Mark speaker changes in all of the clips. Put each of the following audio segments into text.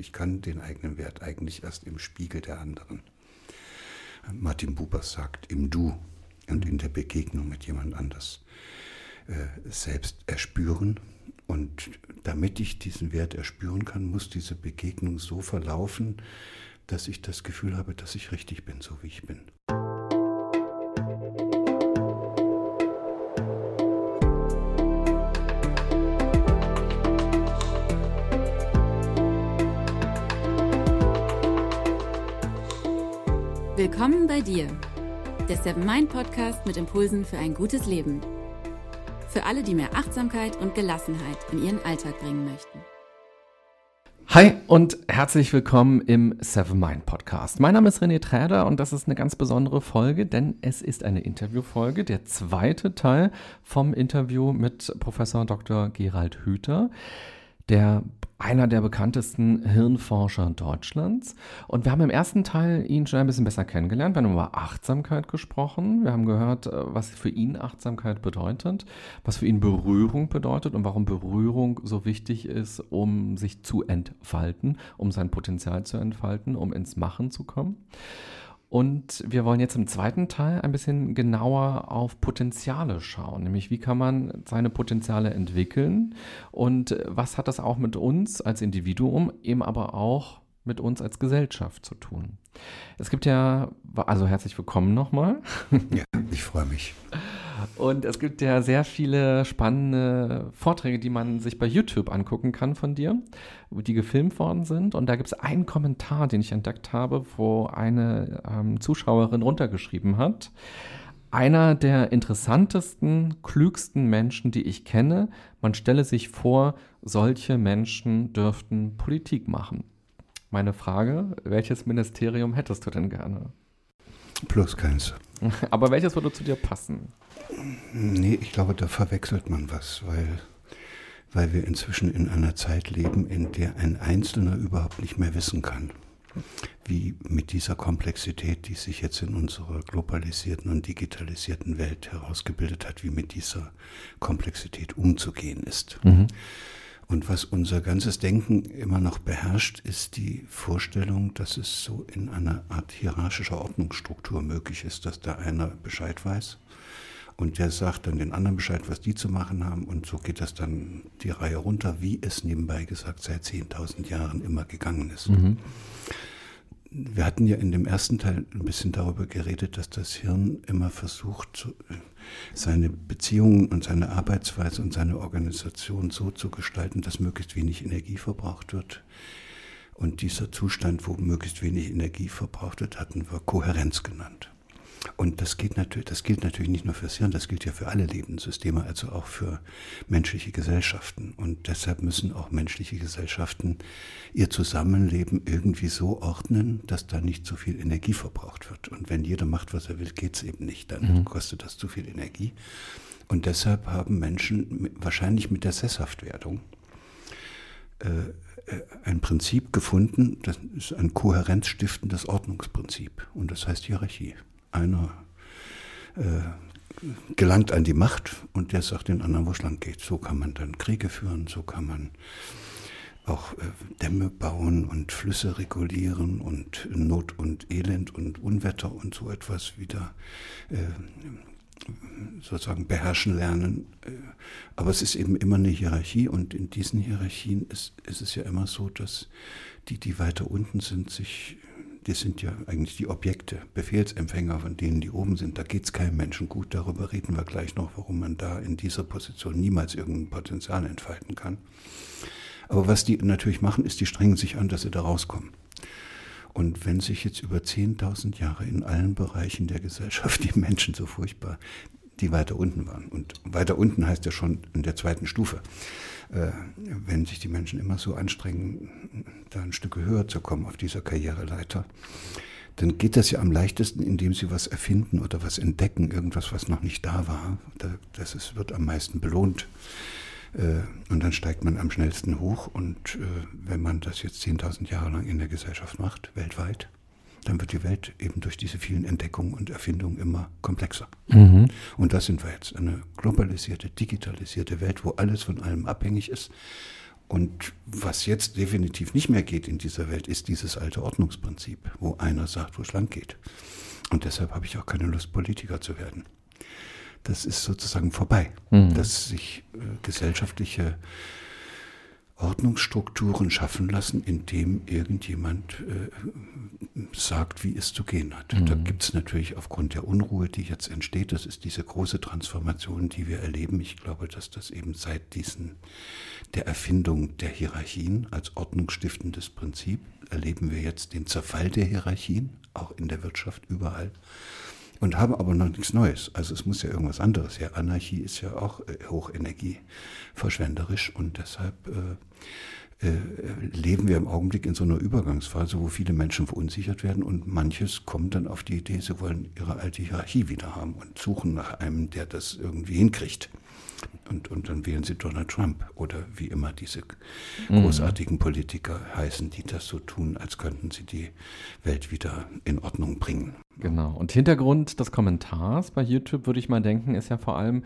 Speaker 1: Ich kann den eigenen Wert eigentlich erst im Spiegel der anderen. Martin Buber sagt, im Du und in der Begegnung mit jemand anders äh, selbst erspüren. Und damit ich diesen Wert erspüren kann, muss diese Begegnung so verlaufen, dass ich das Gefühl habe, dass ich richtig bin, so wie ich bin.
Speaker 2: Willkommen bei dir, der Seven Mind Podcast mit Impulsen für ein gutes Leben. Für alle, die mehr Achtsamkeit und Gelassenheit in ihren Alltag bringen möchten.
Speaker 3: Hi und herzlich willkommen im Seven Mind Podcast. Mein Name ist René Träder und das ist eine ganz besondere Folge, denn es ist eine Interviewfolge, der zweite Teil vom Interview mit Professor Dr. Gerald Hüther der einer der bekanntesten Hirnforscher Deutschlands. Und wir haben im ersten Teil ihn schon ein bisschen besser kennengelernt. Wir haben über Achtsamkeit gesprochen. Wir haben gehört, äh, was für ihn Achtsamkeit bedeutet, was für ihn Berührung bedeutet und warum Berührung so wichtig ist, um sich zu entfalten, um sein Potenzial zu entfalten, um ins Machen zu kommen. Und wir wollen jetzt im zweiten Teil ein bisschen genauer auf Potenziale schauen, nämlich wie kann man seine Potenziale entwickeln und was hat das auch mit uns als Individuum, eben aber auch mit uns als Gesellschaft zu tun. Es gibt ja, also herzlich willkommen nochmal.
Speaker 1: Ja, ich freue mich.
Speaker 3: Und es gibt ja sehr viele spannende Vorträge, die man sich bei YouTube angucken kann von dir, die gefilmt worden sind. Und da gibt es einen Kommentar, den ich entdeckt habe, wo eine ähm, Zuschauerin runtergeschrieben hat. Einer der interessantesten, klügsten Menschen, die ich kenne. Man stelle sich vor, solche Menschen dürften Politik machen. Meine Frage, welches Ministerium hättest du denn gerne?
Speaker 1: Plus keins.
Speaker 3: Aber welches würde zu dir passen?
Speaker 1: Nee, ich glaube, da verwechselt man was, weil, weil wir inzwischen in einer Zeit leben, in der ein Einzelner überhaupt nicht mehr wissen kann, wie mit dieser Komplexität, die sich jetzt in unserer globalisierten und digitalisierten Welt herausgebildet hat, wie mit dieser Komplexität umzugehen ist. Mhm. Und was unser ganzes Denken immer noch beherrscht, ist die Vorstellung, dass es so in einer Art hierarchischer Ordnungsstruktur möglich ist, dass da einer Bescheid weiß und der sagt dann den anderen Bescheid, was die zu machen haben und so geht das dann die Reihe runter, wie es nebenbei gesagt seit 10.000 Jahren immer gegangen ist. Mhm. Wir hatten ja in dem ersten Teil ein bisschen darüber geredet, dass das Hirn immer versucht, seine Beziehungen und seine Arbeitsweise und seine Organisation so zu gestalten, dass möglichst wenig Energie verbraucht wird. Und dieser Zustand, wo möglichst wenig Energie verbraucht wird, hatten wir Kohärenz genannt. Und das, geht natürlich, das gilt natürlich nicht nur fürs Hirn, das gilt ja für alle Lebenssysteme, also auch für menschliche Gesellschaften. Und deshalb müssen auch menschliche Gesellschaften ihr Zusammenleben irgendwie so ordnen, dass da nicht zu viel Energie verbraucht wird. Und wenn jeder macht, was er will, geht es eben nicht. Dann mhm. kostet das zu viel Energie. Und deshalb haben Menschen wahrscheinlich mit der Sesshaftwerdung äh, äh, ein Prinzip gefunden, das ist ein kohärenzstiftendes Ordnungsprinzip. Und das heißt Hierarchie einer äh, gelangt an die Macht und der sagt den anderen, wo es lang geht. So kann man dann Kriege führen, so kann man auch äh, Dämme bauen und Flüsse regulieren und Not und Elend und Unwetter und so etwas wieder äh, sozusagen beherrschen lernen. Äh, aber es ist eben immer eine Hierarchie und in diesen Hierarchien ist, ist es ja immer so, dass die, die weiter unten sind, sich das sind ja eigentlich die Objekte, Befehlsempfänger von denen, die oben sind. Da geht es keinem Menschen gut. Darüber reden wir gleich noch, warum man da in dieser Position niemals irgendein Potenzial entfalten kann. Aber was die natürlich machen, ist, die strengen sich an, dass sie da rauskommen. Und wenn sich jetzt über 10.000 Jahre in allen Bereichen der Gesellschaft die Menschen so furchtbar, die weiter unten waren, und weiter unten heißt ja schon in der zweiten Stufe, äh, wenn sich die Menschen immer so anstrengen, da ein Stück höher zu kommen auf dieser Karriereleiter, dann geht das ja am leichtesten, indem sie was erfinden oder was entdecken, irgendwas, was noch nicht da war. Das ist, wird am meisten belohnt. Äh, und dann steigt man am schnellsten hoch. Und äh, wenn man das jetzt 10.000 Jahre lang in der Gesellschaft macht, weltweit, dann wird die Welt eben durch diese vielen Entdeckungen und Erfindungen immer komplexer. Mhm. Und da sind wir jetzt, eine globalisierte, digitalisierte Welt, wo alles von allem abhängig ist. Und was jetzt definitiv nicht mehr geht in dieser Welt, ist dieses alte Ordnungsprinzip, wo einer sagt, wo es lang geht. Und deshalb habe ich auch keine Lust, Politiker zu werden. Das ist sozusagen vorbei, mhm. dass sich äh, gesellschaftliche Ordnungsstrukturen schaffen lassen, indem irgendjemand äh, sagt, wie es zu gehen hat. Mhm. Da gibt es natürlich aufgrund der Unruhe, die jetzt entsteht, das ist diese große Transformation, die wir erleben. Ich glaube, dass das eben seit diesen, der Erfindung der Hierarchien als ordnungsstiftendes Prinzip erleben wir jetzt den Zerfall der Hierarchien, auch in der Wirtschaft überall und haben aber noch nichts Neues. Also es muss ja irgendwas anderes her. Anarchie ist ja auch äh, hochenergieverschwenderisch und deshalb äh, äh, leben wir im Augenblick in so einer Übergangsphase, wo viele Menschen verunsichert werden und manches kommt dann auf die Idee, sie wollen ihre alte Hierarchie wieder haben und suchen nach einem, der das irgendwie hinkriegt. Und, und dann wählen sie Donald Trump oder wie immer diese mhm. großartigen Politiker heißen, die das so tun, als könnten sie die Welt wieder in Ordnung bringen.
Speaker 3: Genau. Und Hintergrund des Kommentars bei YouTube, würde ich mal denken, ist ja vor allem,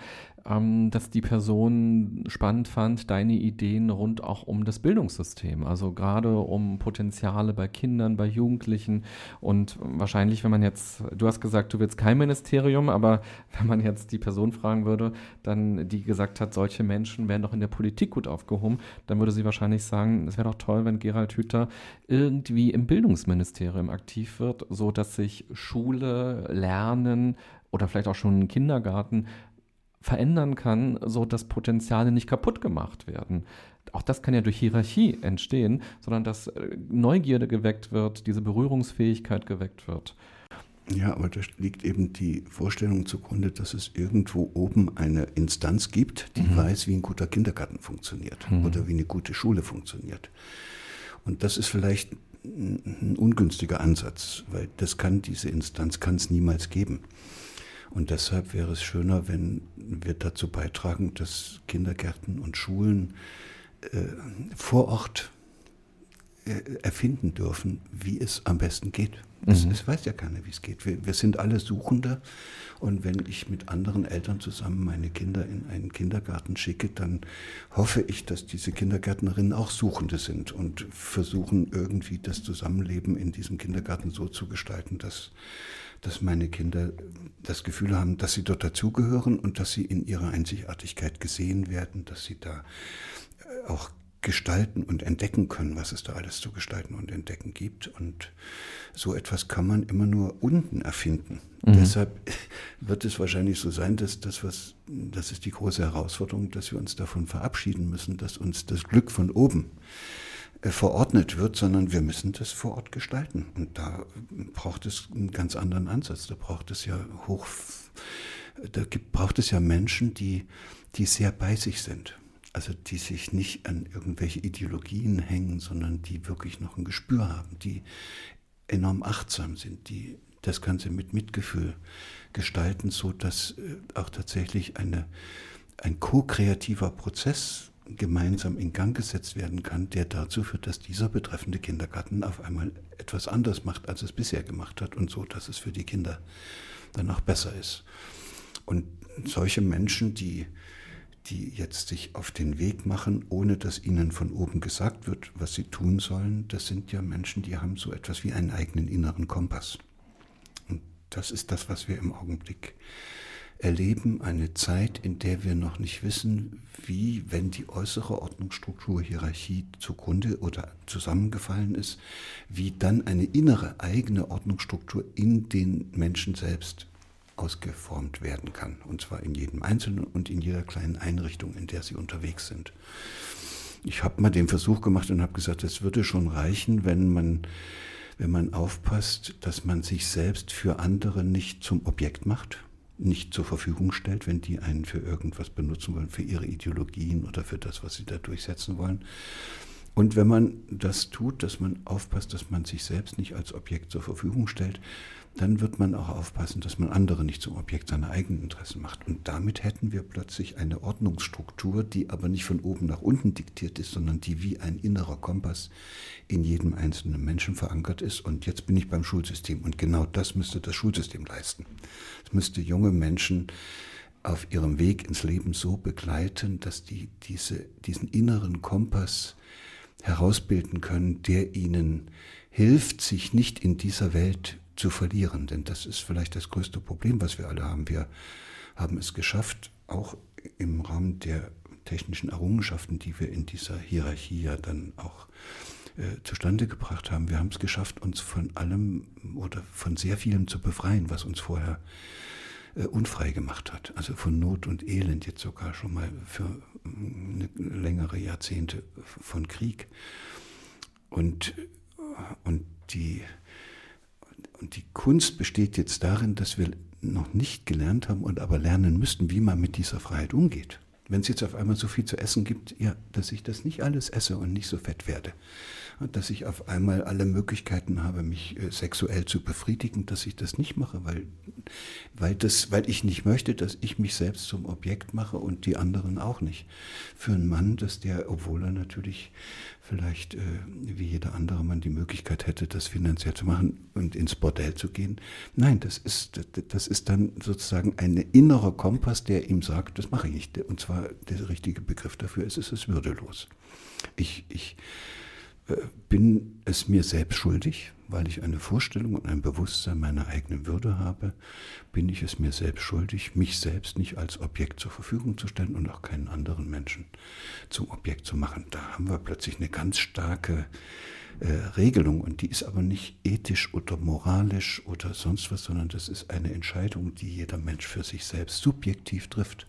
Speaker 3: ähm, dass die Person spannend fand, deine Ideen rund auch um das Bildungssystem. Also gerade um Potenziale bei Kindern, bei Jugendlichen. Und wahrscheinlich, wenn man jetzt, du hast gesagt, du willst kein Ministerium, aber wenn man jetzt die Person fragen würde, dann die gesagt hat, solche Menschen wären doch in der Politik gut aufgehoben, dann würde sie wahrscheinlich sagen, es wäre doch toll, wenn Gerald Hüther irgendwie im Bildungsministerium aktiv wird, so dass sich Schule, Lernen oder vielleicht auch schon Kindergarten verändern kann, so dass Potenziale nicht kaputt gemacht werden. Auch das kann ja durch Hierarchie entstehen, sondern dass äh, Neugierde geweckt wird, diese Berührungsfähigkeit geweckt wird.
Speaker 1: Ja, aber da liegt eben die Vorstellung zugrunde, dass es irgendwo oben eine Instanz gibt, die mhm. weiß, wie ein guter Kindergarten funktioniert mhm. oder wie eine gute Schule funktioniert. Und das ist vielleicht ein ungünstiger Ansatz, weil das kann diese Instanz kann es niemals geben. Und deshalb wäre es schöner, wenn wir dazu beitragen, dass Kindergärten und Schulen äh, vor Ort äh, erfinden dürfen, wie es am besten geht. Es, mhm. es weiß ja keiner, wie es geht. Wir, wir, sind alle Suchende. Und wenn ich mit anderen Eltern zusammen meine Kinder in einen Kindergarten schicke, dann hoffe ich, dass diese Kindergärtnerinnen auch Suchende sind und versuchen irgendwie das Zusammenleben in diesem Kindergarten so zu gestalten, dass dass meine Kinder das Gefühl haben, dass sie dort dazugehören und dass sie in ihrer Einzigartigkeit gesehen werden, dass sie da äh, auch gestalten und entdecken können, was es da alles zu gestalten und entdecken gibt. Und so etwas kann man immer nur unten erfinden. Mhm. Deshalb wird es wahrscheinlich so sein, dass das, was, das ist die große Herausforderung, dass wir uns davon verabschieden müssen, dass uns das Glück von oben äh, verordnet wird, sondern wir müssen das vor Ort gestalten. Und da braucht es einen ganz anderen Ansatz. Da braucht es ja hoch, da gibt, braucht es ja Menschen, die, die sehr bei sich sind. Also die sich nicht an irgendwelche Ideologien hängen, sondern die wirklich noch ein Gespür haben, die enorm achtsam sind, die das Ganze mit Mitgefühl gestalten, so dass äh, auch tatsächlich eine, ein ko-kreativer Prozess gemeinsam in Gang gesetzt werden kann, der dazu führt, dass dieser betreffende Kindergarten auf einmal etwas anders macht, als es bisher gemacht hat und so, dass es für die Kinder dann auch besser ist. Und solche Menschen, die, die jetzt sich auf den Weg machen, ohne dass ihnen von oben gesagt wird, was sie tun sollen, das sind ja Menschen, die haben so etwas wie einen eigenen inneren Kompass. Und das ist das, was wir im Augenblick erleben eine Zeit, in der wir noch nicht wissen, wie, wenn die äußere Ordnungsstruktur, Hierarchie zugrunde oder zusammengefallen ist, wie dann eine innere eigene Ordnungsstruktur in den Menschen selbst ausgeformt werden kann. Und zwar in jedem Einzelnen und in jeder kleinen Einrichtung, in der sie unterwegs sind. Ich habe mal den Versuch gemacht und habe gesagt, es würde schon reichen, wenn man, wenn man aufpasst, dass man sich selbst für andere nicht zum Objekt macht nicht zur Verfügung stellt, wenn die einen für irgendwas benutzen wollen, für ihre Ideologien oder für das, was sie da durchsetzen wollen. Und wenn man das tut, dass man aufpasst, dass man sich selbst nicht als Objekt zur Verfügung stellt, dann wird man auch aufpassen, dass man andere nicht zum Objekt seiner eigenen Interessen macht. Und damit hätten wir plötzlich eine Ordnungsstruktur, die aber nicht von oben nach unten diktiert ist, sondern die wie ein innerer Kompass in jedem einzelnen Menschen verankert ist. Und jetzt bin ich beim Schulsystem. Und genau das müsste das Schulsystem leisten. Es müsste junge Menschen auf ihrem Weg ins Leben so begleiten, dass die diese, diesen inneren Kompass herausbilden können, der ihnen hilft, sich nicht in dieser Welt zu verlieren. Denn das ist vielleicht das größte Problem, was wir alle haben. Wir haben es geschafft, auch im Rahmen der technischen Errungenschaften, die wir in dieser Hierarchie ja dann auch äh, zustande gebracht haben. Wir haben es geschafft, uns von allem oder von sehr vielem zu befreien, was uns vorher äh, unfrei gemacht hat. Also von Not und Elend jetzt sogar schon mal für eine längere Jahrzehnte von Krieg. Und, und, die, und die Kunst besteht jetzt darin, dass wir noch nicht gelernt haben und aber lernen müssten, wie man mit dieser Freiheit umgeht. Wenn es jetzt auf einmal so viel zu essen gibt, ja, dass ich das nicht alles esse und nicht so fett werde dass ich auf einmal alle Möglichkeiten habe, mich äh, sexuell zu befriedigen, dass ich das nicht mache, weil, weil, das, weil ich nicht möchte, dass ich mich selbst zum Objekt mache und die anderen auch nicht. Für einen Mann, dass der, obwohl er natürlich vielleicht äh, wie jeder andere Mann die Möglichkeit hätte, das finanziell zu machen und ins Bordell zu gehen. Nein, das ist, das ist dann sozusagen ein innerer Kompass, der ihm sagt, das mache ich nicht. Und zwar der richtige Begriff dafür ist, es ist würdelos. Ich, ich, bin es mir selbst schuldig, weil ich eine Vorstellung und ein Bewusstsein meiner eigenen Würde habe, bin ich es mir selbst schuldig, mich selbst nicht als Objekt zur Verfügung zu stellen und auch keinen anderen Menschen zum Objekt zu machen. Da haben wir plötzlich eine ganz starke äh, Regelung und die ist aber nicht ethisch oder moralisch oder sonst was, sondern das ist eine Entscheidung, die jeder Mensch für sich selbst subjektiv trifft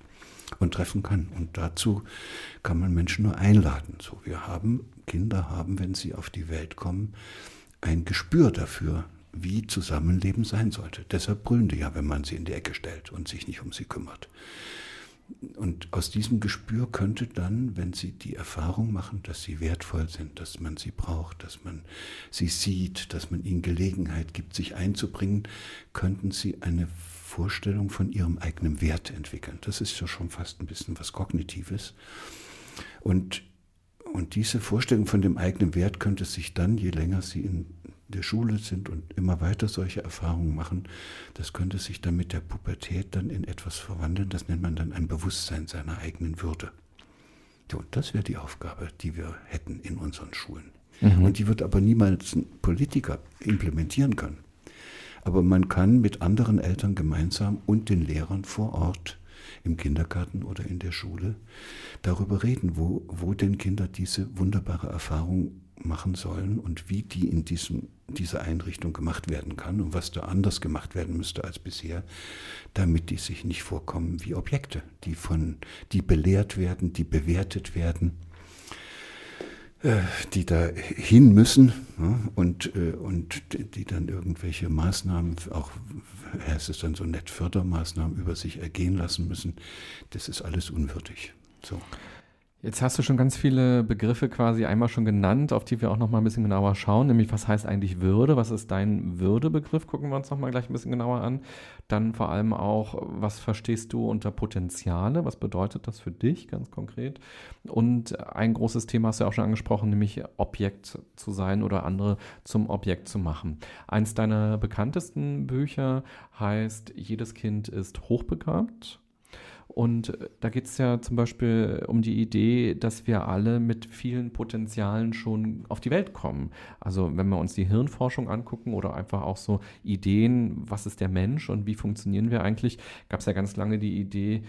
Speaker 1: und treffen kann. Und dazu kann man Menschen nur einladen. So, wir haben, Kinder haben, wenn sie auf die Welt kommen, ein Gespür dafür, wie Zusammenleben sein sollte. Deshalb brüllen die ja, wenn man sie in die Ecke stellt und sich nicht um sie kümmert. Und aus diesem Gespür könnte dann, wenn sie die Erfahrung machen, dass sie wertvoll sind, dass man sie braucht, dass man sie sieht, dass man ihnen Gelegenheit gibt, sich einzubringen, könnten sie eine Vorstellung von ihrem eigenen Wert entwickeln. Das ist ja schon fast ein bisschen was Kognitives. Und, und diese Vorstellung von dem eigenen Wert könnte sich dann, je länger sie in der Schule sind und immer weiter solche Erfahrungen machen, das könnte sich dann mit der Pubertät dann in etwas verwandeln. Das nennt man dann ein Bewusstsein seiner eigenen Würde. Ja, und das wäre die Aufgabe, die wir hätten in unseren Schulen. Mhm. Und die wird aber niemals ein Politiker implementieren können. Aber man kann mit anderen Eltern gemeinsam und den Lehrern vor Ort im Kindergarten oder in der Schule darüber reden, wo, wo denn Kinder diese wunderbare Erfahrung machen sollen und wie die in diesem, dieser Einrichtung gemacht werden kann und was da anders gemacht werden müsste als bisher, damit die sich nicht vorkommen wie Objekte, die von, die belehrt werden, die bewertet werden die da hin müssen ja, und, äh, und die dann irgendwelche Maßnahmen, auch heißt es dann so nett, Fördermaßnahmen über sich ergehen lassen müssen. Das ist alles unwürdig. So.
Speaker 3: Jetzt hast du schon ganz viele Begriffe quasi einmal schon genannt, auf die wir auch noch mal ein bisschen genauer schauen, nämlich was heißt eigentlich Würde, was ist dein Würdebegriff, gucken wir uns noch mal gleich ein bisschen genauer an. Dann vor allem auch, was verstehst du unter Potenziale, was bedeutet das für dich ganz konkret? Und ein großes Thema hast du auch schon angesprochen, nämlich Objekt zu sein oder andere zum Objekt zu machen. Eins deiner bekanntesten Bücher heißt Jedes Kind ist hochbegabt und äh, da geht es ja zum Beispiel um die Idee, dass wir alle mit vielen Potenzialen schon auf die Welt kommen. Also wenn wir uns die Hirnforschung angucken oder einfach auch so Ideen, was ist der Mensch und wie funktionieren wir eigentlich, gab es ja ganz lange die Idee,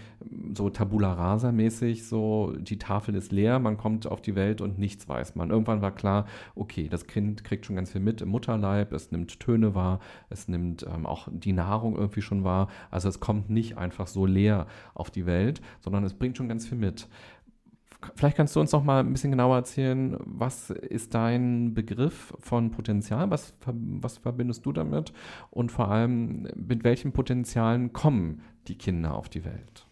Speaker 3: so tabula rasa mäßig, so die Tafel ist leer, man kommt auf die Welt und nichts weiß man. Irgendwann war klar, okay, das Kind kriegt schon ganz viel mit im Mutterleib, es nimmt Töne wahr, es nimmt ähm, auch die Nahrung irgendwie schon wahr. Also es kommt nicht einfach so leer auf die Welt, sondern es bringt schon ganz viel mit. Vielleicht kannst du uns noch mal ein bisschen genauer erzählen, was ist dein Begriff von Potenzial? Was, was verbindest du damit? Und vor allem, mit welchen Potenzialen kommen die Kinder auf die Welt?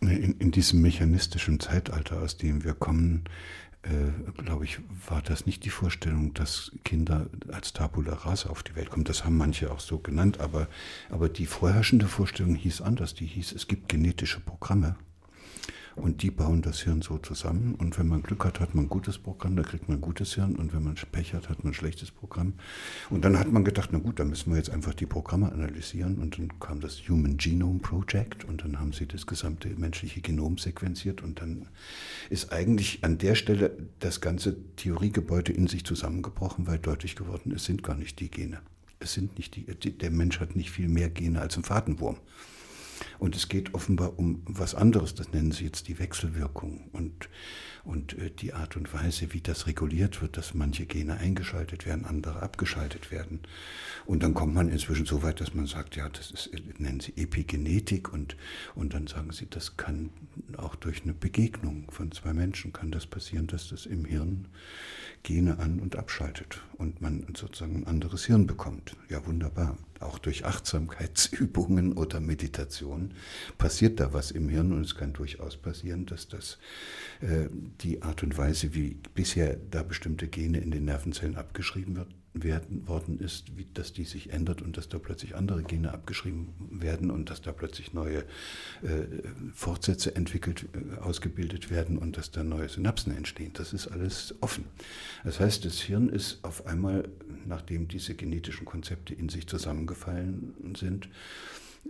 Speaker 1: In, in diesem mechanistischen Zeitalter, aus dem wir kommen, äh, glaube ich, war das nicht die Vorstellung, dass Kinder als Tabula rasa auf die Welt kommen. Das haben manche auch so genannt, aber, aber die vorherrschende Vorstellung hieß anders. Die hieß, es gibt genetische Programme Und die bauen das Hirn so zusammen. Und wenn man Glück hat, hat man ein gutes Programm, da kriegt man ein gutes Hirn. Und wenn man Pech hat, hat man ein schlechtes Programm. Und dann hat man gedacht, na gut, dann müssen wir jetzt einfach die Programme analysieren. Und dann kam das Human Genome Project und dann haben sie das gesamte menschliche Genom sequenziert. Und dann ist eigentlich an der Stelle das ganze Theoriegebäude in sich zusammengebrochen, weil deutlich geworden ist, es sind gar nicht die Gene. Es sind nicht die, der Mensch hat nicht viel mehr Gene als ein Fadenwurm. Und es geht offenbar um was anderes, das nennen sie jetzt die Wechselwirkung und, und äh, die Art und Weise, wie das reguliert wird, dass manche Gene eingeschaltet werden, andere abgeschaltet werden. Und dann kommt man inzwischen so weit, dass man sagt, ja, das ist, nennen sie Epigenetik und, und dann sagen sie, das kann auch durch eine Begegnung von zwei Menschen kann das passieren, dass das im Hirn Gene an- und abschaltet und man sozusagen ein anderes Hirn bekommt. Ja, wunderbar. Auch durch Achtsamkeitsübungen oder Meditation passiert da was im Hirn und es kann durchaus passieren, dass das äh, die Art und Weise, wie bisher da bestimmte Gene in den Nervenzellen abgeschrieben wird, werden, worden ist, wie, dass die sich ändert und dass da plötzlich andere Gene abgeschrieben werden und dass da plötzlich neue äh, Fortsätze entwickelt, äh, ausgebildet werden und dass da neue Synapsen entstehen. Das ist alles offen. Das heißt, das Hirn ist auf einmal, nachdem diese genetischen Konzepte in sich zusammengefallen sind,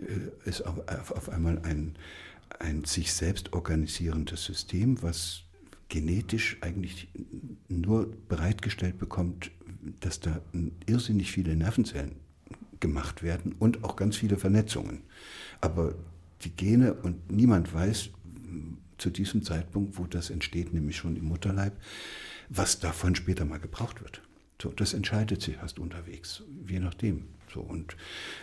Speaker 1: äh, ist auf, auf einmal ein, ein sich selbst organisierendes System, was genetisch eigentlich nur bereitgestellt bekommt, dass da irrsinnig viele Nervenzellen gemacht werden und auch ganz viele Vernetzungen. Aber die Gene und niemand weiß zu diesem Zeitpunkt, wo das entsteht, nämlich schon im Mutterleib, was davon später mal gebraucht wird. So, das entscheidet sich erst unterwegs, je nachdem. So, und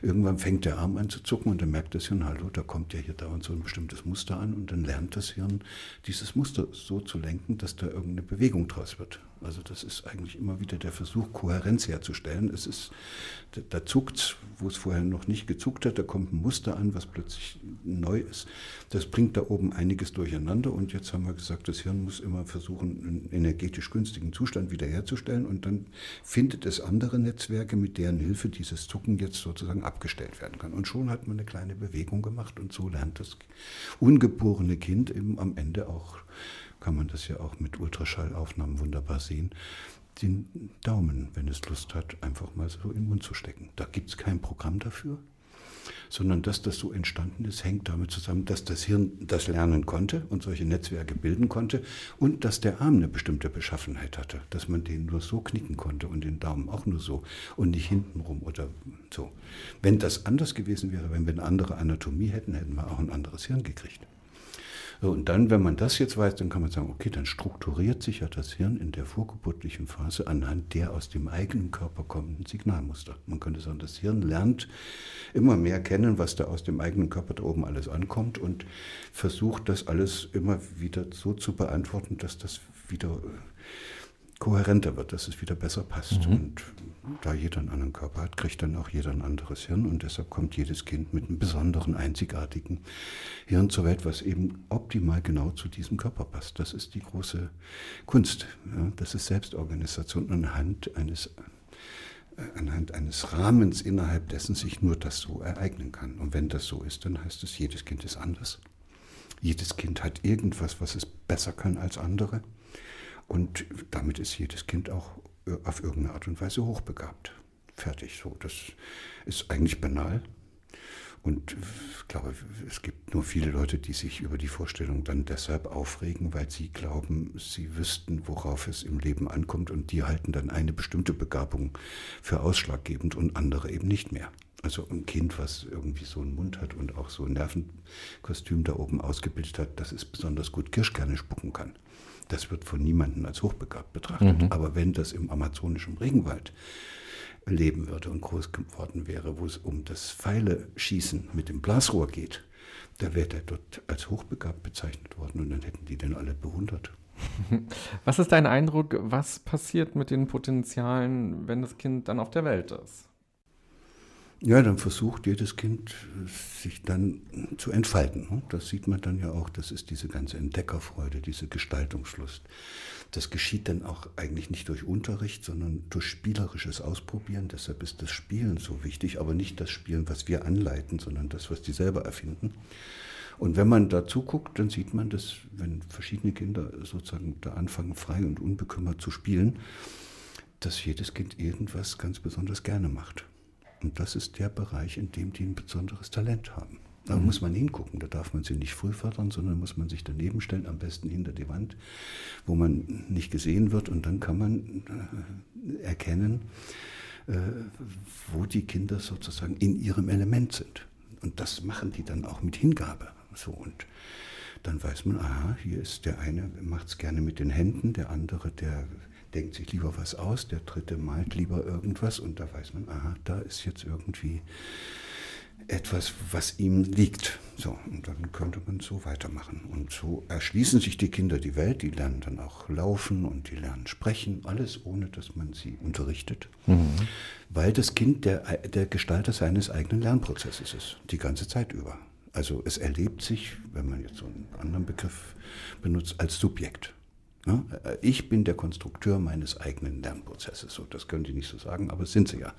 Speaker 1: irgendwann fängt der Arm an zu zucken und dann merkt das Hirn, hallo, da kommt ja hier dauernd so ein bestimmtes Muster an und dann lernt das Hirn, dieses Muster so zu lenken, dass da irgendeine Bewegung draus wird. Also das ist eigentlich immer wieder der Versuch, Kohärenz herzustellen. Es ist, da, zuckt wo es vorher noch nicht gezuckt hat, da kommt ein Muster an, was plötzlich neu ist. Das bringt da oben einiges durcheinander und jetzt haben wir gesagt, das Hirn muss immer versuchen, einen energetisch günstigen Zustand wiederherzustellen und dann findet es andere Netzwerke, mit deren Hilfe dieses Zucken jetzt sozusagen abgestellt werden kann. Und schon hat man eine kleine Bewegung gemacht und so lernt das ungeborene Kind eben am Ende auch kann man das ja auch mit Ultraschallaufnahmen wunderbar sehen, den Daumen, wenn es Lust hat, einfach mal so in den Mund zu stecken. Da gibt es kein Programm dafür, sondern dass das so entstanden ist, hängt damit zusammen, dass das Hirn das lernen konnte und solche Netzwerke bilden konnte und dass der Arm eine bestimmte Beschaffenheit hatte, dass man den nur so knicken konnte und den Daumen auch nur so und nicht hintenrum oder so. Wenn das anders gewesen wäre, wenn wir eine andere Anatomie hätten, hätten wir auch ein anderes Hirn gekriegt. So, und dann, wenn man das jetzt weiß, dann kann man sagen, okay, dann strukturiert sich ja das Hirn in der vorgeburtlichen Phase anhand der aus dem eigenen Körper kommenden Signalmuster. Man könnte sagen, das Hirn lernt immer mehr kennen, was da aus dem eigenen Körper da oben alles ankommt und versucht das alles immer wieder so zu beantworten, dass das wieder kohärenter wird, dass es wieder besser passt. Mhm. Und da jeder einen anderen Körper hat, kriegt dann auch jeder ein anderes Hirn. Und deshalb kommt jedes Kind mit einem besonderen, einzigartigen Hirn zur Welt, was eben optimal genau zu diesem Körper passt. Das ist die große Kunst. Ja, das ist Selbstorganisation anhand eines, äh, anhand eines Rahmens, innerhalb dessen sich nur das so ereignen kann. Und wenn das so ist, dann heißt es, jedes Kind ist anders. Jedes Kind hat irgendwas, was es besser kann als andere. Und damit ist jedes Kind auch äh, auf irgendeine Art und Weise hochbegabt. Fertig. So, das ist eigentlich banal. Und ich glaube, es gibt nur viele Leute, die sich über die Vorstellung dann deshalb aufregen, weil sie glauben, sie wüssten, worauf es im Leben ankommt und die halten dann eine bestimmte Begabung für ausschlaggebend und andere eben nicht mehr. Also ein Kind, was irgendwie so einen Mund hat und auch so ein Nervenkostüm da oben ausgebildet hat, das ist besonders gut Kirschkerne spucken kann das wird von niemandem als hochbegabt betrachtet. Mhm. Aber wenn das im amazonischen Regenwald leben würde und groß geworden wäre, wo es um das Pfeile-Schießen mit dem Blasrohr geht, da wäre der dort als hochbegabt bezeichnet worden und dann hätten die den alle bewundert.
Speaker 3: Was ist dein Eindruck, was passiert mit den Potenzialen, wenn das Kind dann auf der Welt ist?
Speaker 1: Ja, dann versucht jedes Kind sich dann zu entfalten. Ne? Das sieht man dann ja auch, das ist diese ganze Entdeckerfreude, diese Gestaltungslust. Das geschieht dann auch eigentlich nicht durch Unterricht, sondern durch spielerisches Ausprobieren. Deshalb ist das Spielen so wichtig, aber nicht das Spielen, was wir anleiten, sondern das, was die selber erfinden. Und wenn man dazu guckt, dann sieht man, dass wenn verschiedene Kinder sozusagen da anfangen, frei und unbekümmert zu spielen, dass jedes Kind irgendwas ganz besonders gerne macht. Und das ist der Bereich, in dem die ein besonderes Talent haben. Da mhm. muss man hingucken, da darf man sie nicht früh fördern, sondern muss man sich daneben stellen, am besten hinter die Wand, wo man nicht gesehen wird und dann kann man äh, erkennen, äh, wo die Kinder sozusagen in ihrem Element sind. Und das machen die dann auch mit Hingabe. So und dann weiß man, aha, hier ist der eine, macht es gerne mit den Händen, der andere, der denkt sich lieber was aus, der dritte malt lieber irgendwas und da weiß man, aha, da ist jetzt irgendwie etwas, was ihm liegt. So, und dann könnte man so weitermachen. Und so erschließen sich die Kinder die Welt, die lernen dann auch laufen und die lernen sprechen, alles ohne dass man sie unterrichtet. Mhm. Weil das Kind der, der Gestalter seines eigenen Lernprozesses ist, die ganze Zeit über. Also es erlebt sich, wenn man jetzt so einen anderen Begriff benutzt, als Subjekt. Ja, ich bin der Konstrukteur meines eigenen Lernprozesses. So, das können die nicht so sagen, aber es sind sie ja.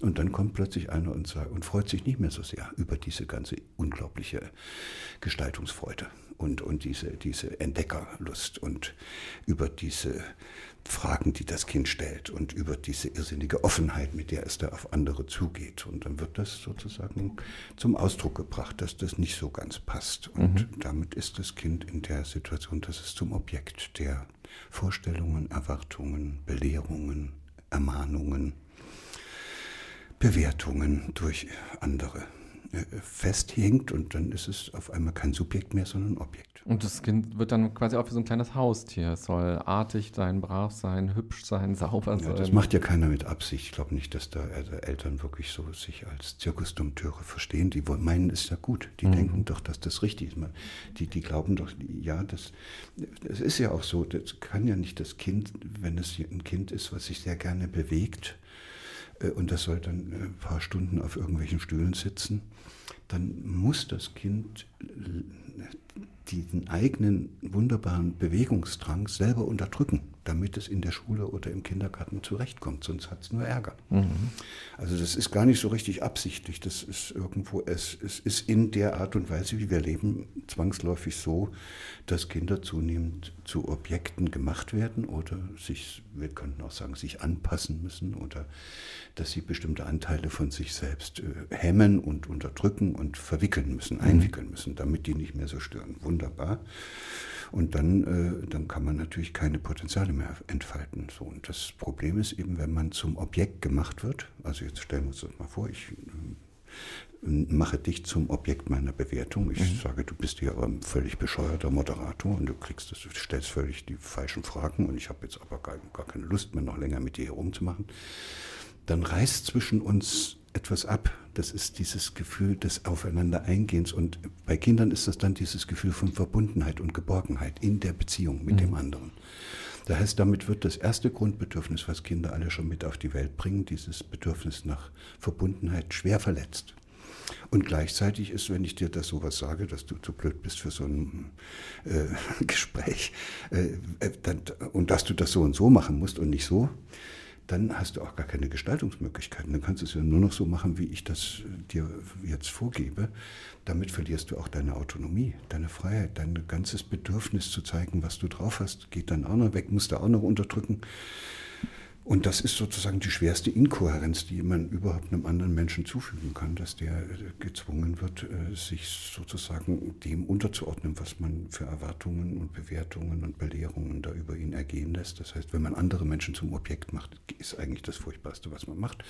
Speaker 1: Und dann kommt plötzlich einer und, sagt, und freut sich nicht mehr so sehr über diese ganze unglaubliche Gestaltungsfreude und, und diese, diese Entdeckerlust und über diese Fragen, die das Kind stellt und über diese irrsinnige Offenheit, mit der es da auf andere zugeht. Und dann wird das sozusagen zum Ausdruck gebracht, dass das nicht so ganz passt. Und mhm. damit ist das Kind in der Situation, dass es zum Objekt der Vorstellungen, Erwartungen, Belehrungen, Ermahnungen, Bewertungen durch andere äh, festhängt und dann ist es auf einmal kein Subjekt mehr, sondern ein Objekt.
Speaker 3: Und das Kind wird dann quasi auch wie so ein kleines Haustier. Es soll artig sein, brav sein, hübsch sein, sauber sein.
Speaker 1: Ja, das macht ja keiner mit Absicht. Ich glaube nicht, dass da also Eltern wirklich so sich als Zirkusdompteure verstehen. Die meinen, es ist ja gut. Die mhm. denken doch, dass das richtig ist. Die, die glauben doch, ja, das, das ist ja auch so. Das kann ja nicht das Kind, wenn es ein Kind ist, was sich sehr gerne bewegt, äh, und das soll dann ein paar Stunden auf irgendwelchen Stühlen sitzen, dann muss das Kind diesen eigenen wunderbaren Bewegungsdrang selber unterdrücken, damit es in der Schule oder im Kindergarten zurechtkommt, sonst hat es nur Ärger. Mhm. Also das ist gar nicht so richtig absichtlich, das ist irgendwo, es, es ist in der Art und Weise, wie wir leben, zwangsläufig so, dass Kinder zunehmend zu Objekten gemacht werden oder sich, wir könnten auch sagen, sich anpassen müssen oder dass sie bestimmte Anteile von sich selbst äh, hemmen und unterdrücken und verwickeln müssen, mhm. einwickeln müssen, damit die nicht mehr so stören. Wunderbar. Und dann, äh, dann kann man natürlich keine Potenziale mehr entfalten. So, und das Problem ist eben, wenn man zum Objekt gemacht wird, also jetzt stellen wir uns das mal vor, ich äh, mache dich zum Objekt meiner Bewertung. Ich mhm. sage, du bist hier aber ein völlig bescheuerter Moderator und du kriegst das, du stellst völlig die falschen Fragen und ich habe jetzt aber gar, gar keine Lust mehr, noch länger mit dir herumzumachen dann reißt zwischen uns etwas ab. Das ist dieses Gefühl des Aufeinander-Eingehens. Und bei Kindern ist das dann dieses Gefühl von Verbundenheit und Geborgenheit in der Beziehung mit mhm. dem anderen. Das heißt, damit wird das erste Grundbedürfnis, was Kinder alle schon mit auf die Welt bringen, dieses Bedürfnis nach Verbundenheit, schwer verletzt. Und gleichzeitig ist, wenn ich dir das sowas sage, dass du zu blöd bist für so ein äh, Gespräch äh, äh dann, und dass du das so und so machen musst und nicht so, dann hast du auch gar keine Gestaltungsmöglichkeiten. Dann kannst du es ja nur noch so machen, wie ich das äh, dir jetzt vorgebe. Damit verlierst du auch deine Autonomie, deine Freiheit, dein ganzes Bedürfnis zu zeigen, was du drauf hast, geht dann auch noch weg, musst du auch noch unterdrücken. Und das ist sozusagen die schwerste Inkohärenz, die man überhaupt einem anderen Menschen zufügen kann, dass der gezwungen wird, äh, sich sozusagen dem unterzuordnen, was man für Erwartungen und Bewertungen und Belehrungen da über ihn ergehen lässt. Das heißt, wenn man andere Menschen zum Objekt macht, ist eigentlich das Furchtbarste, was man macht.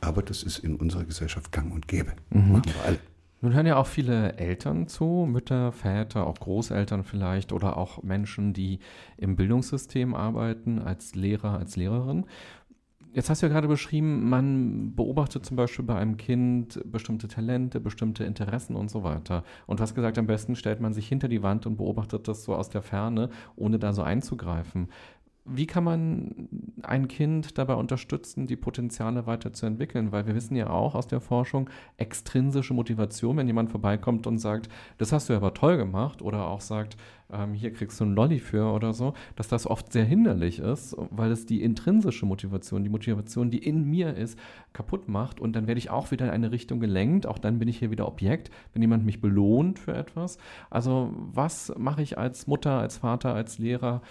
Speaker 1: Aber das ist in unserer Gesellschaft gang und gäbe. Mhm. Machen wir alle.
Speaker 3: Nun hören ja auch viele Eltern zu, Mütter, Väter, auch Großeltern vielleicht oder auch Menschen, die im Bildungssystem arbeiten, als Lehrer, als Lehrerin. Jetzt hast du ja gerade beschrieben, man beobachtet zum Beispiel bei einem Kind bestimmte Talente, bestimmte Interessen und so weiter. Und du hast gesagt, am besten stellt man sich hinter die Wand und beobachtet das so aus der Ferne, ohne da so einzugreifen. Wie kann man ein Kind dabei unterstützen, die Potenziale weiterzuentwickeln? Weil wir wissen ja auch aus der Forschung, extrinsische Motivation, wenn jemand vorbeikommt und sagt, das hast du aber toll gemacht oder auch sagt, ähm, hier kriegst du einen Lolli für oder so, dass das oft sehr hinderlich ist, weil es die intrinsische Motivation, die Motivation, die in mir ist, kaputt macht und dann werde ich auch wieder in eine Richtung gelenkt, auch dann bin ich hier wieder Objekt, wenn jemand mich belohnt für etwas. Also was mache ich als Mutter, als Vater, als Lehrer?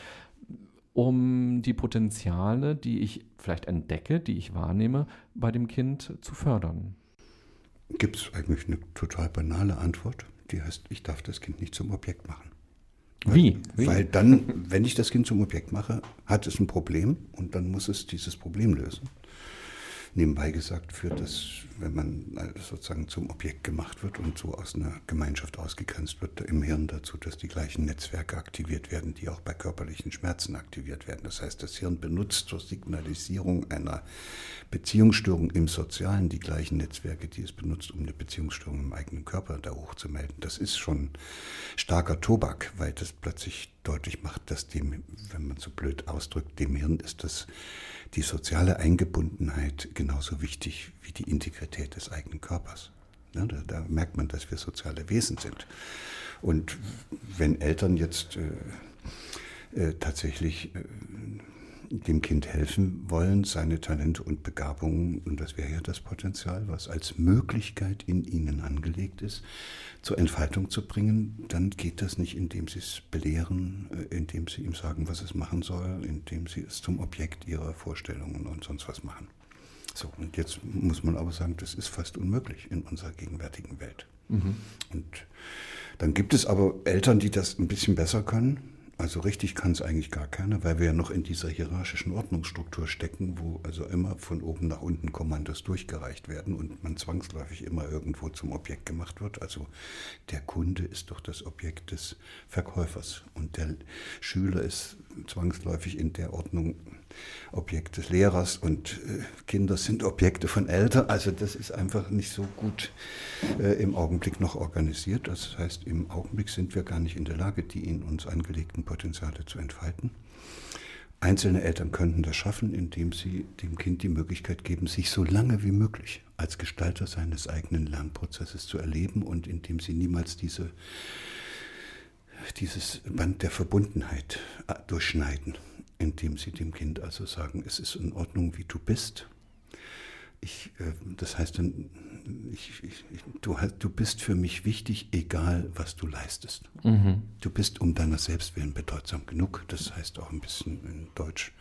Speaker 3: Um die Potenziale, die ich vielleicht entdecke, die ich wahrnehme, bei dem Kind zu fördern?
Speaker 1: Gibt es eigentlich eine total banale Antwort, die heißt, ich darf das Kind nicht zum Objekt machen. Weil,
Speaker 3: Wie? Wie?
Speaker 1: Weil dann, wenn ich das Kind zum Objekt mache, hat es ein Problem und dann muss es dieses Problem lösen. Nebenbei gesagt führt das, wenn man sozusagen zum Objekt gemacht wird und so aus einer Gemeinschaft ausgegrenzt wird, im Hirn dazu, dass die gleichen Netzwerke aktiviert werden, die auch bei körperlichen Schmerzen aktiviert werden. Das heißt, das Hirn benutzt zur Signalisierung einer Beziehungsstörung im Sozialen die gleichen Netzwerke, die es benutzt, um eine Beziehungsstörung im eigenen Körper da hochzumelden. Das ist schon starker Tobak, weil das plötzlich deutlich macht, dass dem, wenn man so blöd ausdrückt, dem Hirn ist das die soziale Eingebundenheit genauso wichtig wie die Integrität des eigenen Körpers. Da, da, merkt man, dass wir soziale Wesen sind. Und wenn Eltern jetzt äh, äh, tatsächlich äh, dem Kind helfen wollen, seine Talente und Begabungen, und das wäre ja das Potenzial, was als Möglichkeit in ihnen angelegt ist, zur Entfaltung zu bringen, dann geht das nicht, indem sie es belehren, äh, indem sie ihm sagen, was es machen soll, indem sie es zum Objekt ihrer Vorstellungen und sonst was machen. So, und jetzt muss man aber sagen, das ist fast unmöglich in unserer gegenwärtigen Welt. Mhm. Und dann gibt es aber Eltern, die das ein bisschen besser können also richtig kann es eigentlich gar keiner, weil wir ja noch in dieser hierarchischen Ordnungsstruktur stecken, wo also immer von oben nach unten Kommandos durchgereicht werden und man zwangsläufig immer irgendwo zum Objekt gemacht wird. Also der Kunde ist doch das Objekt des Verkäufers und der Schüler ist zwangsläufig in der Ordnung Objekt des Lehrers und äh, Kinder sind Objekte von Eltern. Also das ist einfach nicht so gut äh, im Augenblick noch organisiert. Das heißt, im Augenblick sind wir gar nicht in der Lage, die in uns angelegten Potenziale zu entfalten. Einzelne Eltern könnten das schaffen, indem sie dem Kind die Möglichkeit geben, sich so lange wie möglich als Gestalter seines eigenen Lernprozesses zu erleben und indem sie niemals diese, dieses Band der Verbundenheit äh, durchschneiden indem sie dem Kind also sagen, es ist in Ordnung, wie du bist. Ich, äh, das heißt dann, ich, ich, du, du bist für mich wichtig, egal was du leistest. Mhm. Du bist um deiner selbst willen bedeutsam genug. Das heißt auch ein bisschen in Deutsch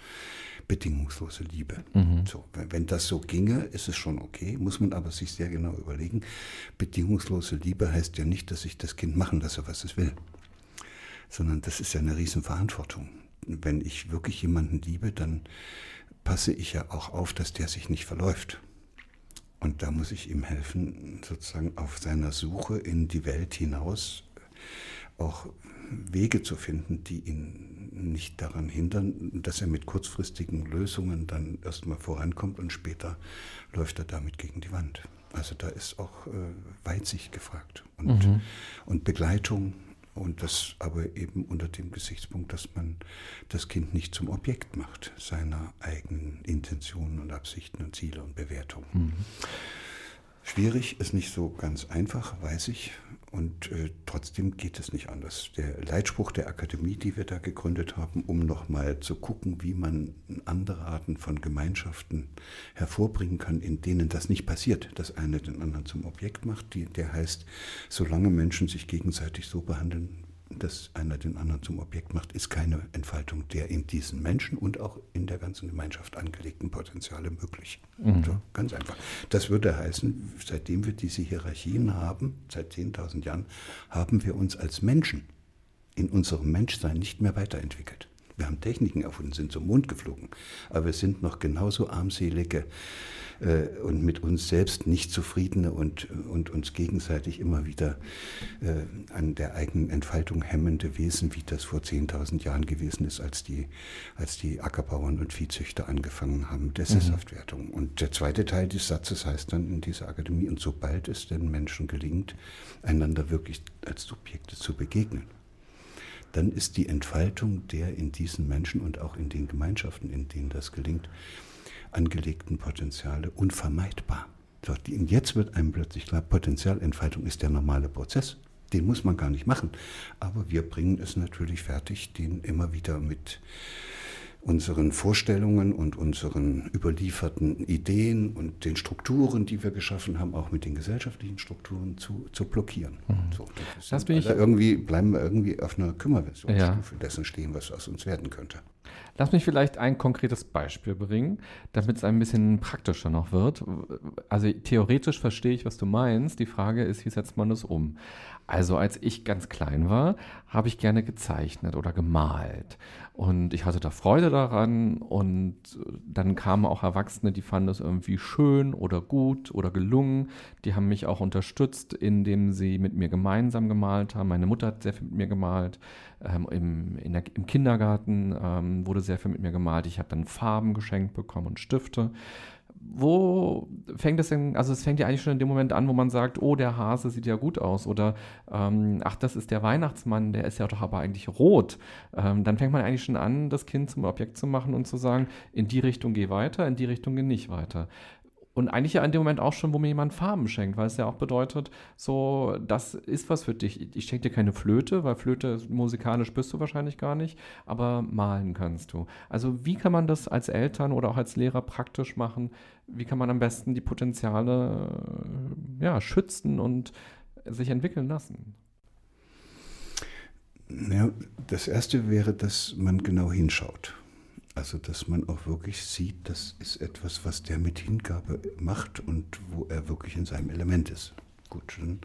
Speaker 1: bedingungslose Liebe. Mhm. So, wenn das so ginge, ist es schon okay, muss man aber sich sehr genau überlegen. Bedingungslose Liebe heißt ja nicht, dass ich das Kind machen lasse, was es will, sondern das ist ja eine Riesenverantwortung wenn ich wirklich jemanden liebe, dann passe ich ja auch auf, dass der sich nicht verläuft. Und da muss ich ihm helfen, sozusagen auf seiner Suche in die Welt hinaus auch Wege zu finden, die ihn nicht daran hindern, dass er mit kurzfristigen Lösungen dann erstmal vorankommt und später läuft er damit gegen die Wand. Also da ist auch äh, Weitsicht gefragt und, mhm. und Begleitung und das aber eben unter dem Gesichtspunkt, dass man das Kind nicht zum Objekt macht, seiner eigenen Intentionen und Absichten und Ziele und Bewertungen. Mhm. Schwierig, ist nicht so ganz einfach, weiß ich. Und äh, trotzdem geht es nicht anders. Der Leitspruch der Akademie, die wir da gegründet haben, um nochmal zu gucken, wie man andere Arten von Gemeinschaften hervorbringen kann, in denen das nicht passiert, dass einer den anderen zum Objekt macht, die, der heißt, solange Menschen sich gegenseitig so behandeln, dass einer den anderen zum Objekt macht, ist keine Entfaltung der in diesen Menschen und auch in der ganzen Gemeinschaft angelegten Potenziale möglich. Mhm. So, ganz einfach. Das würde heißen, seitdem wir diese Hierarchien haben, seit 10.000 Jahren, haben wir uns als Menschen in unserem Menschsein nicht mehr weiterentwickelt. Wir haben Techniken erfunden, sind zum Mond geflogen, aber wir sind noch genauso armselige äh, und mit uns selbst nicht zufriedene und, und uns gegenseitig immer wieder äh, an der eigenen Entfaltung hemmende Wesen, wie das vor 10.000 Jahren gewesen ist, als die, als die Ackerbauern und Viehzüchter angefangen haben mit der mhm. Sesshaftwertung. Und der zweite Teil des Satzes heißt dann in dieser Akademie, und sobald es den Menschen gelingt, einander wirklich als Subjekte zu begegnen, dann ist die Entfaltung der in diesen Menschen und auch in den Gemeinschaften, in denen das gelingt, angelegten Potenziale unvermeidbar. Und jetzt wird einem plötzlich klar, Potenzialentfaltung ist der normale Prozess. Den muss man gar nicht machen. Aber wir bringen es natürlich fertig, den immer wieder mit unseren Vorstellungen und unseren überlieferten Ideen und den Strukturen, die wir geschaffen haben, auch mit den gesellschaftlichen Strukturen zu, zu blockieren. Mhm. So, das bin ich irgendwie bleiben wir irgendwie auf einer Kümmerversion ja. dessen stehen, was aus uns werden könnte.
Speaker 3: Lass mich vielleicht ein konkretes Beispiel bringen, damit es ein bisschen praktischer noch wird. Also theoretisch verstehe ich, was du meinst. Die Frage ist, wie setzt man das um? Also als ich ganz klein war, habe ich gerne gezeichnet oder gemalt. Und ich hatte da Freude daran. Und dann kamen auch Erwachsene, die fanden es irgendwie schön oder gut oder gelungen. Die haben mich auch unterstützt, indem sie mit mir gemeinsam gemalt haben. Meine Mutter hat sehr viel mit mir gemalt. Ähm, im, der, Im Kindergarten ähm, wurde sehr viel mit mir gemalt. Ich habe dann Farben geschenkt bekommen und Stifte wo fängt es denn, also es fängt ja eigentlich schon in dem Moment an, wo man sagt, oh, der Hase sieht ja gut aus oder ähm, ach, das ist der Weihnachtsmann, der ist ja doch aber eigentlich rot. Ähm, dann fängt man eigentlich schon an, das Kind zum Objekt zu machen und zu sagen, in die Richtung geh weiter, in die Richtung geh nicht weiter und eigentlich ja in dem Moment auch schon, wo mir jemand Farben schenkt, weil es ja auch bedeutet, so, das ist was für dich. Ich schenke dir keine Flöte, weil Flöte musikalisch bist du wahrscheinlich gar nicht, aber malen kannst du. Also wie kann man das als Eltern oder auch als Lehrer praktisch machen? Wie kann man am besten die Potenziale ja, schützen und sich entwickeln lassen?
Speaker 1: Ja, das erste wäre, dass man genau hinschaut. Also, dass man auch wirklich sieht, das ist etwas, was der mit Hingabe macht und wo er wirklich in seinem Element ist. Gut, dann,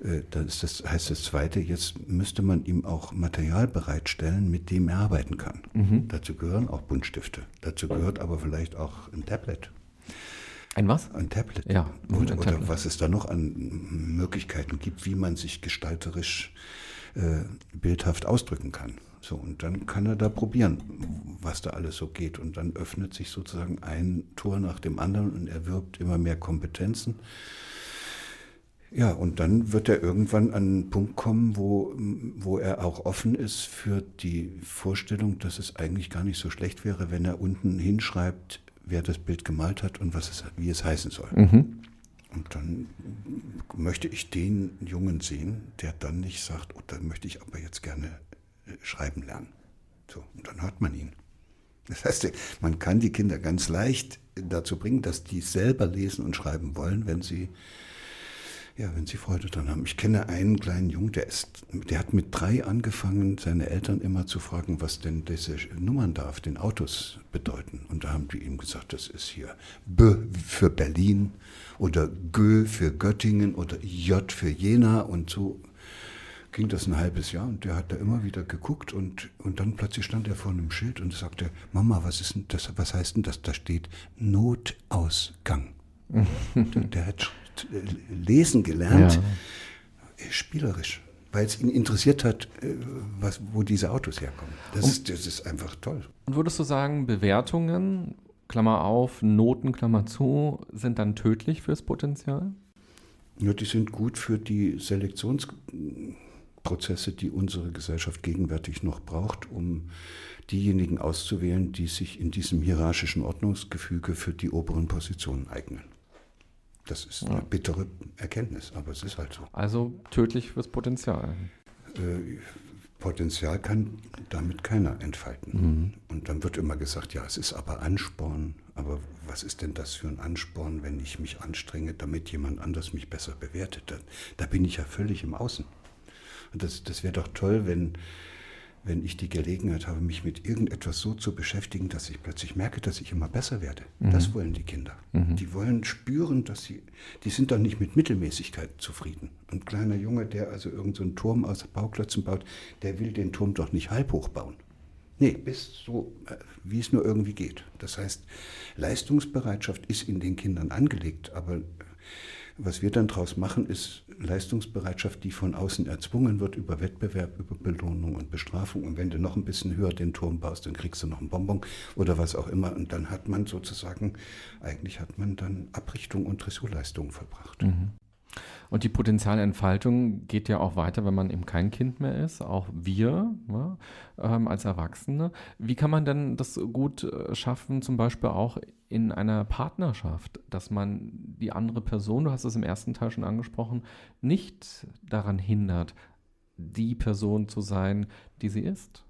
Speaker 1: äh, dann ist das, heißt das Zweite, jetzt müsste man ihm auch Material bereitstellen, mit dem er arbeiten kann. Mhm. Dazu gehören auch Buntstifte. Dazu gehört aber vielleicht auch ein Tablet.
Speaker 3: Ein was?
Speaker 1: Ein Tablet.
Speaker 3: Ja.
Speaker 1: Oder, oder was es da noch an Möglichkeiten gibt, wie man sich gestalterisch äh, bildhaft ausdrücken kann. So, und dann kann er da probieren, was da alles so geht. Und dann öffnet sich sozusagen ein Tor nach dem anderen und er wirbt immer mehr Kompetenzen. Ja, und dann wird er irgendwann an einen Punkt kommen, wo, wo er auch offen ist für die Vorstellung, dass es eigentlich gar nicht so schlecht wäre, wenn er unten hinschreibt, wer das Bild gemalt hat und was es, wie es heißen soll. Mhm. Und dann möchte ich den Jungen sehen, der dann nicht sagt, oh, da möchte ich aber jetzt gerne schreiben lernen. So, und dann hört man ihn. Das heißt, man kann die Kinder ganz leicht dazu bringen, dass die selber lesen und schreiben wollen, wenn sie, ja, wenn sie Freude daran haben. Ich kenne einen kleinen Jungen, der ist, der hat mit drei angefangen, seine Eltern immer zu fragen, was denn diese Nummern da auf den Autos bedeuten. Und da haben die ihm gesagt, das ist hier B für Berlin oder G für Göttingen oder J für Jena und so ging das ein halbes Jahr und der hat da immer wieder geguckt und, und dann plötzlich stand er vor einem Schild und sagte, Mama, was ist denn das, was heißt denn das? Da steht Notausgang. der, der, hat lesen gelernt, ja. spielerisch, weil es ihn interessiert hat, äh, was, wo diese Autos herkommen. Das, ist, das ist einfach toll.
Speaker 3: Und würdest du sagen, Bewertungen, Klammer auf, Noten, Klammer zu, sind dann tödlich fürs Potenzial?
Speaker 1: Ja, die sind gut für die Selektions Prozesse, die unsere Gesellschaft gegenwärtig noch braucht, um diejenigen auszuwählen, die sich in diesem hierarchischen Ordnungsgefüge für die oberen Positionen eignen. Das ist eine bittere Erkenntnis, aber es ist halt so.
Speaker 3: Also tödlich fürs Potenzial.
Speaker 1: Äh, Potenzial kann damit keiner entfalten. Mhm. Und dann wird immer gesagt, ja, es ist aber Ansporn. Aber was ist denn das für ein Ansporn, wenn ich mich anstrenge, damit jemand anders mich besser bewertet? Dann, da bin ich ja völlig im Außen. Das, das wäre doch toll, wenn, wenn ich die Gelegenheit habe, mich mit irgendetwas so zu beschäftigen, dass ich plötzlich merke, dass ich immer besser werde. Mhm. Das wollen die Kinder. Mhm. Die wollen spüren, dass sie, die sind doch nicht mit Mittelmäßigkeit zufrieden. Ein kleiner Junge, der also irgendeinen so Turm aus Bauklötzen baut, der will den Turm doch nicht halb hoch bauen. Nee, bis so, äh, wie es nur irgendwie geht. Das heißt, Leistungsbereitschaft ist in den Kindern angelegt, aber was wir dann daraus machen, ist Leistungsbereitschaft, die von außen erzwungen wird über Wettbewerb, über Belohnung und Bestrafung. Und wenn du noch ein bisschen höher den Turm baust, dann kriegst du noch einen Bonbon oder was auch immer. Und dann hat man sozusagen, eigentlich hat man dann Abrichtung und Dressurleistung vollbracht. Mhm.
Speaker 3: Und die Potenzialentfaltung geht ja auch weiter, wenn man eben kein Kind mehr ist, auch wir ne, ähm, als Erwachsene. Wie kann man denn das gut äh, schaffen, zum Beispiel auch in einer Partnerschaft, dass man die andere Person, du hast es im ersten Teil schon angesprochen, nicht daran hindert, die Person zu sein, die sie ist?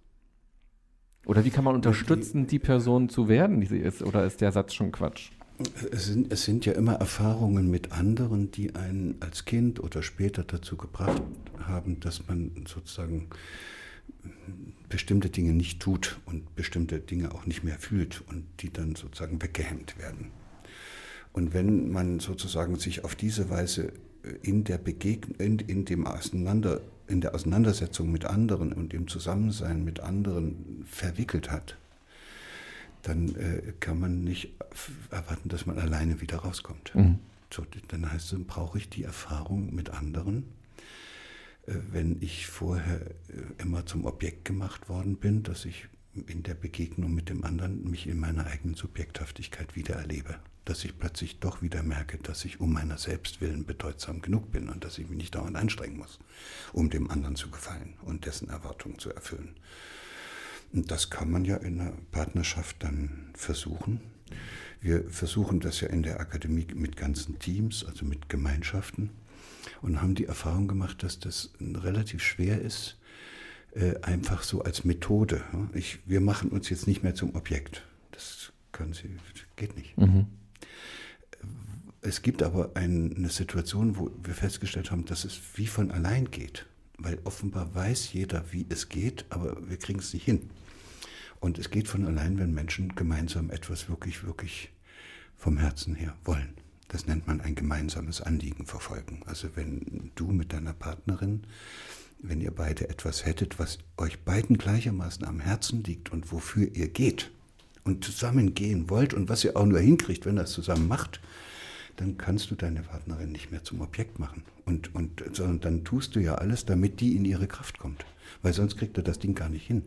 Speaker 3: Oder wie kann man unterstützen, die Person zu werden, die sie ist? Oder ist der Satz schon Quatsch?
Speaker 1: Es sind, es sind ja immer Erfahrungen mit anderen, die einen als Kind oder später dazu gebracht haben, dass man sozusagen bestimmte Dinge nicht tut und bestimmte Dinge auch nicht mehr fühlt und die dann sozusagen weggehemmt werden. Und wenn man sozusagen sich auf diese Weise in der Begegnung, in, in, dem Auseinander, in der Auseinandersetzung mit anderen und im Zusammensein mit anderen verwickelt hat, dann äh, kann man nicht erwarten, dass man alleine wieder rauskommt. Mhm. So, dann heißt es, brauche ich die Erfahrung mit anderen. Äh, wenn ich vorher äh, immer zum Objekt gemacht worden bin, dass ich in der Begegnung mit dem anderen mich in meiner eigenen Subjekthaftigkeit wieder erlebe. Dass ich plötzlich doch wieder merke, dass ich um meiner selbst willen bedeutsam genug bin und dass ich mich nicht dauernd anstrengen muss, um dem anderen zu gefallen und dessen Erwartungen zu erfüllen. Und das kann man ja in einer Partnerschaft dann versuchen. Wir versuchen das ja in der Akademie mit ganzen Teams, also mit Gemeinschaften, und haben die Erfahrung gemacht, dass das relativ schwer ist, äh, einfach so als Methode. Ich, wir machen uns jetzt nicht mehr zum Objekt. Das können Sie, geht nicht. Mhm. Es gibt aber eine Situation, wo wir festgestellt haben, dass es wie von allein geht. Weil offenbar weiß jeder, wie es geht, aber wir kriegen es nicht hin. Und es geht von allein, wenn Menschen gemeinsam etwas wirklich, wirklich vom Herzen her wollen. Das nennt man ein gemeinsames Anliegen verfolgen. Also wenn du mit deiner Partnerin, wenn ihr beide etwas hättet, was euch beiden gleichermaßen am Herzen liegt und wofür ihr geht und zusammen gehen wollt und was ihr auch nur hinkriegt, wenn ihr das zusammen macht, dann kannst du deine Partnerin nicht mehr zum Objekt machen. Und, und, sondern dann tust du ja alles, damit die in ihre Kraft kommt. Weil sonst kriegt er das Ding gar nicht hin.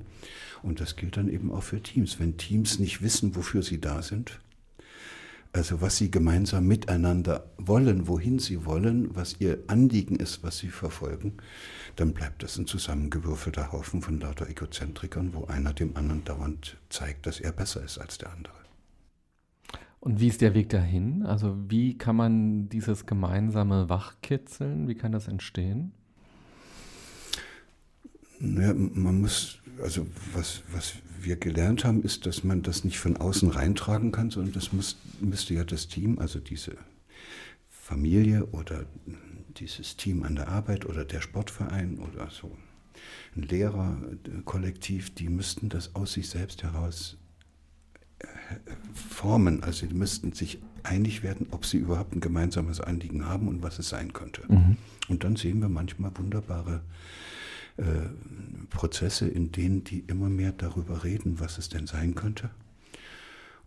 Speaker 1: Und das gilt dann eben auch für Teams. Wenn Teams nicht wissen, wofür sie da sind, also was sie gemeinsam miteinander wollen, wohin sie wollen, was ihr Anliegen ist, was sie verfolgen, dann bleibt das ein zusammengewürfelter Haufen von lauter Egozentrikern, wo einer dem anderen dauernd zeigt, dass er besser ist als der andere.
Speaker 3: Und wie ist der Weg dahin? Also wie kann man dieses gemeinsame wachkitzeln? Wie kann das entstehen?
Speaker 1: Ja, man muss, also was, was wir gelernt haben, ist, dass man das nicht von außen reintragen kann, sondern das muss, müsste ja das Team, also diese Familie oder dieses Team an der Arbeit oder der Sportverein oder so ein Lehrerkollektiv, die müssten das aus sich selbst heraus äh, formen. Also die müssten sich einig werden, ob sie überhaupt ein gemeinsames Anliegen haben und was es sein könnte. Mhm. Und dann sehen wir manchmal wunderbare äh, Prozesse, in denen die immer mehr darüber reden, was es denn sein könnte.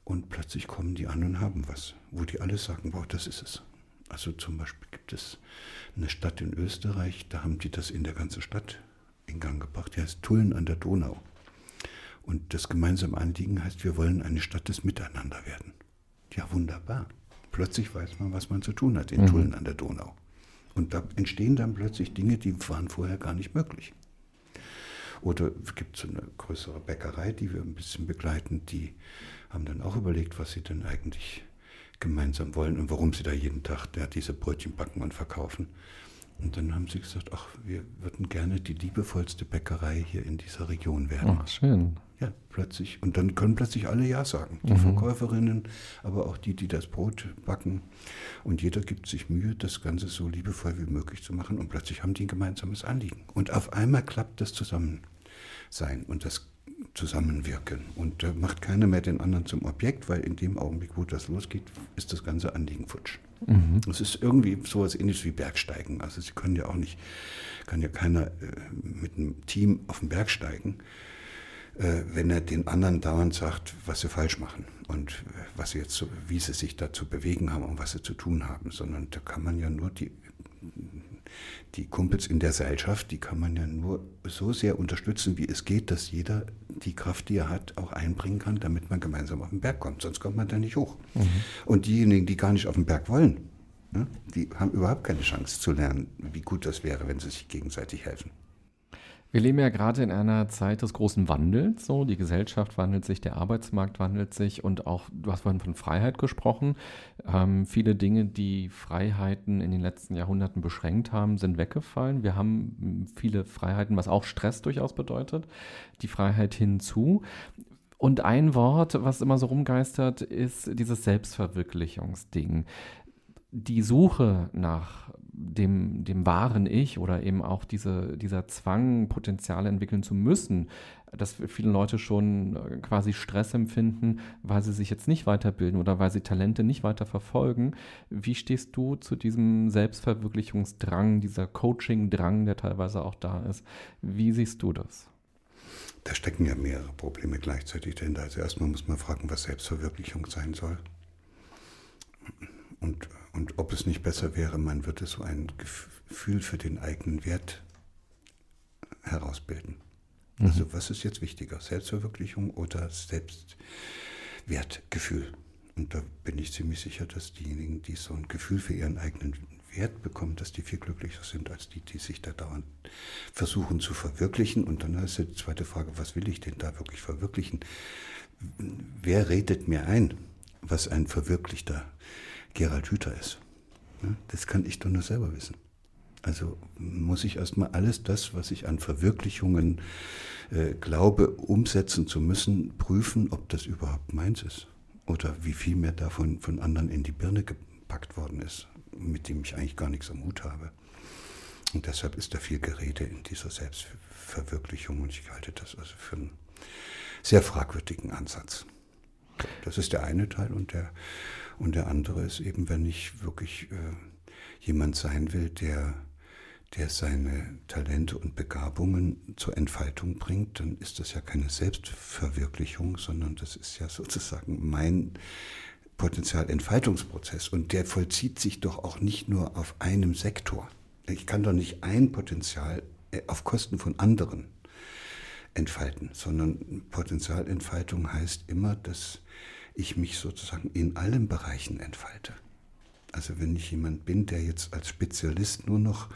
Speaker 1: Und plötzlich kommen die an und haben was, wo die alle sagen, wow, das ist es. Also zum Beispiel gibt es eine Stadt in Österreich, da haben die das in der ganzen Stadt in Gang gebracht, die heißt Tulln an der Donau. Und das gemeinsame Anliegen heißt, wir wollen eine Stadt des Miteinander werden. Ja, wunderbar. Plötzlich weiß man, was man zu tun hat in mhm. Tulln an der Donau. Und da entstehen dann plötzlich Dinge, die waren vorher gar nicht möglich. Oder es gibt so eine größere Bäckerei, die wir ein bisschen begleiten, die haben dann auch überlegt, was sie denn eigentlich gemeinsam wollen und warum sie da jeden Tag ja, diese Brötchen backen und verkaufen. Und dann haben sie gesagt, ach, wir würden gerne die liebevollste Bäckerei hier in dieser Region werden.
Speaker 3: Ach, schön.
Speaker 1: Ja, plötzlich. Und dann können plötzlich alle Ja sagen. Die mhm. Verkäuferinnen, aber auch die, die das Brot backen. Und jeder gibt sich Mühe, das Ganze so liebevoll wie möglich zu machen. Und plötzlich haben die ein gemeinsames Anliegen. Und auf einmal klappt das Zusammensein und das Zusammenwirken. Und da macht keiner mehr den anderen zum Objekt, weil in dem Augenblick, wo das losgeht, ist das ganze Anliegen futsch. Mhm. Es ist irgendwie so etwas ähnliches wie Bergsteigen. Also sie können ja auch nicht, kann ja keiner äh, mit einem Team auf den Berg steigen, äh, wenn er den anderen dauernd sagt, was sie falsch machen und äh, was sie jetzt so, wie sie sich da zu bewegen haben und was sie zu tun haben, sondern da kann man ja nur die die Kumpels in der Seilschaft, die kann man ja nur so sehr unterstützen, wie es geht, dass jeder die Kraft, die er hat, auch einbringen kann, damit man gemeinsam auf den Berg kommt. Sonst kommt man da nicht hoch. Mhm. Und diejenigen, die gar nicht auf den Berg wollen, Ne? Die haben überhaupt keine Chance zu lernen, wie gut das wäre, wenn sie sich gegenseitig helfen.
Speaker 3: Wir leben ja gerade in einer Zeit des großen Wandels. So, die Gesellschaft wandelt sich, der Arbeitsmarkt wandelt sich und auch, du hast vorhin von Freiheit gesprochen. Ähm, viele Dinge, die Freiheiten in den letzten Jahrhunderten beschränkt haben, sind weggefallen. Wir haben viele Freiheiten, was auch Stress durchaus bedeutet, die Freiheit hinzu. Und ein Wort, was immer so rumgeistert, ist dieses Selbstverwirklichungsding die Suche nach dem, dem wahren Ich oder eben auch diese, dieser Zwang, Potenziale entwickeln zu müssen, dass viele Leute schon äh, quasi Stress empfinden, weil sie sich jetzt nicht weiterbilden oder weil sie Talente nicht weiter verfolgen. Wie stehst du zu diesem Selbstverwirklichungsdrang, dieser Coaching-Drang, der teilweise auch da ist? Wie siehst du das?
Speaker 1: Da stecken ja mehrere Probleme gleichzeitig dahinter. Also erstmal muss man fragen, was Selbstverwirklichung sein soll. Und ob es nicht besser wäre, man würde so ein Gefühl für den eigenen Wert herausbilden. Mhm. Also was ist jetzt wichtiger, Selbstverwirklichung oder Selbstwertgefühl? Und da bin ich ziemlich sicher, dass diejenigen, die so ein Gefühl für ihren eigenen Wert bekommen, dass die viel glücklicher sind als die, die sich da dauernd versuchen zu verwirklichen. Und dann ist die zweite Frage, was will ich denn da wirklich verwirklichen? Wer redet mir ein, was ein verwirklichter Gerald Hüther ist. Das kann ich doch nur selber wissen. Also muss ich erstmal alles das, was ich an Verwirklichungen äh, glaube, umsetzen zu müssen, prüfen, ob das überhaupt meins ist. Oder wie viel mehr davon von anderen in die Birne gepackt worden ist, mit dem ich eigentlich gar nichts am Hut habe. Und deshalb ist da viel Gerede in dieser Selbstverwirklichung und ich halte das also für einen sehr fragwürdigen Ansatz. Das ist der eine Teil und der und der andere ist eben, wenn ich wirklich äh, jemand sein will, der, der seine Talente und Begabungen zur Entfaltung bringt, dann ist das ja keine Selbstverwirklichung, sondern das ist ja sozusagen mein Potenzialentfaltungsprozess. Und der vollzieht sich doch auch nicht nur auf einem Sektor. Ich kann doch nicht ein Potenzial äh, auf Kosten von anderen entfalten, sondern Potenzialentfaltung heißt immer, dass ich mich sozusagen in allen Bereichen entfalte. Also wenn ich jemand bin, der jetzt als Spezialist nur noch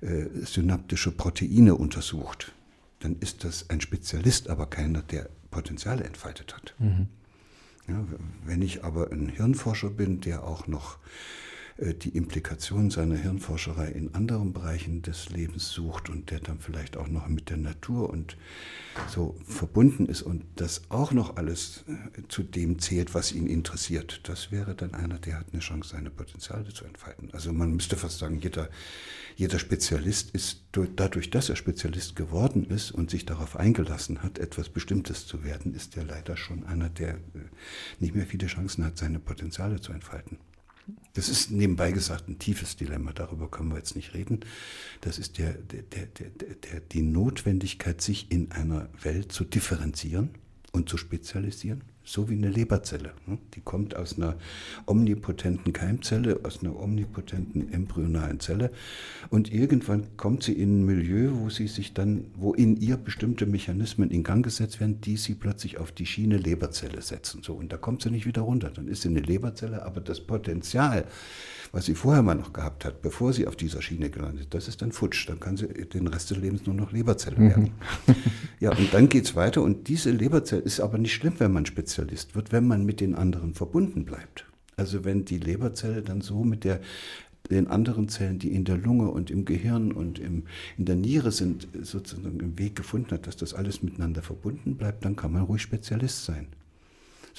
Speaker 1: äh, synaptische Proteine untersucht, dann ist das ein Spezialist, aber keiner, der Potenziale entfaltet hat. Mhm. Ja, wenn ich aber ein Hirnforscher bin, der auch noch die Implikation seiner Hirnforscherei in anderen Bereichen des Lebens sucht und der dann vielleicht auch noch mit der Natur und so verbunden ist und das auch noch alles äh, zu dem zählt, was ihn interessiert. Das wäre dann einer, der hat eine Chance, seine Potenziale zu entfalten. Also man müsste fast sagen, jeder, jeder Spezialist ist dadurch, dass er Spezialist geworden ist und sich darauf eingelassen hat, etwas Bestimmtes zu werden, ist er leider schon einer, der äh, nicht mehr viele Chancen hat, seine Potenziale zu entfalten. Das ist nebenbei gesagt ein tiefes Dilemma, darüber können wir jetzt nicht reden. Das ist der, der, der, der, die Notwendigkeit, sich in einer Welt zu differenzieren und zu spezialisieren so wie eine Leberzelle. Ne? Die kommt aus einer omnipotenten Keimzelle, aus einer omnipotenten embryonalen Zelle und irgendwann kommt sie in ein Milieu, wo sie sich dann, wo in ihr bestimmte Mechanismen in Gang gesetzt werden, die sie plötzlich auf die Schiene Leberzelle setzen. So und da kommt sie nicht wieder runter. Dann ist sie eine Leberzelle, aber das Potenzial, was sie vorher mal noch gehabt hat, bevor sie auf dieser Schiene gelandet ist, das ist dann futsch. Dann kann sie den Rest des Lebens nur noch Leberzelle werden. Mhm. ja, und dann geht es weiter und diese Leberzelle ist aber nicht schlimm, wenn man Spezialist wird, wenn man mit den anderen verbunden bleibt. Also wenn die Leberzelle dann so mit der, den anderen Zellen, die in der Lunge und im Gehirn und im, in der Niere sind, sozusagen im Weg gefunden hat, dass das alles miteinander verbunden bleibt, dann kann man ruhig Spezialist sein.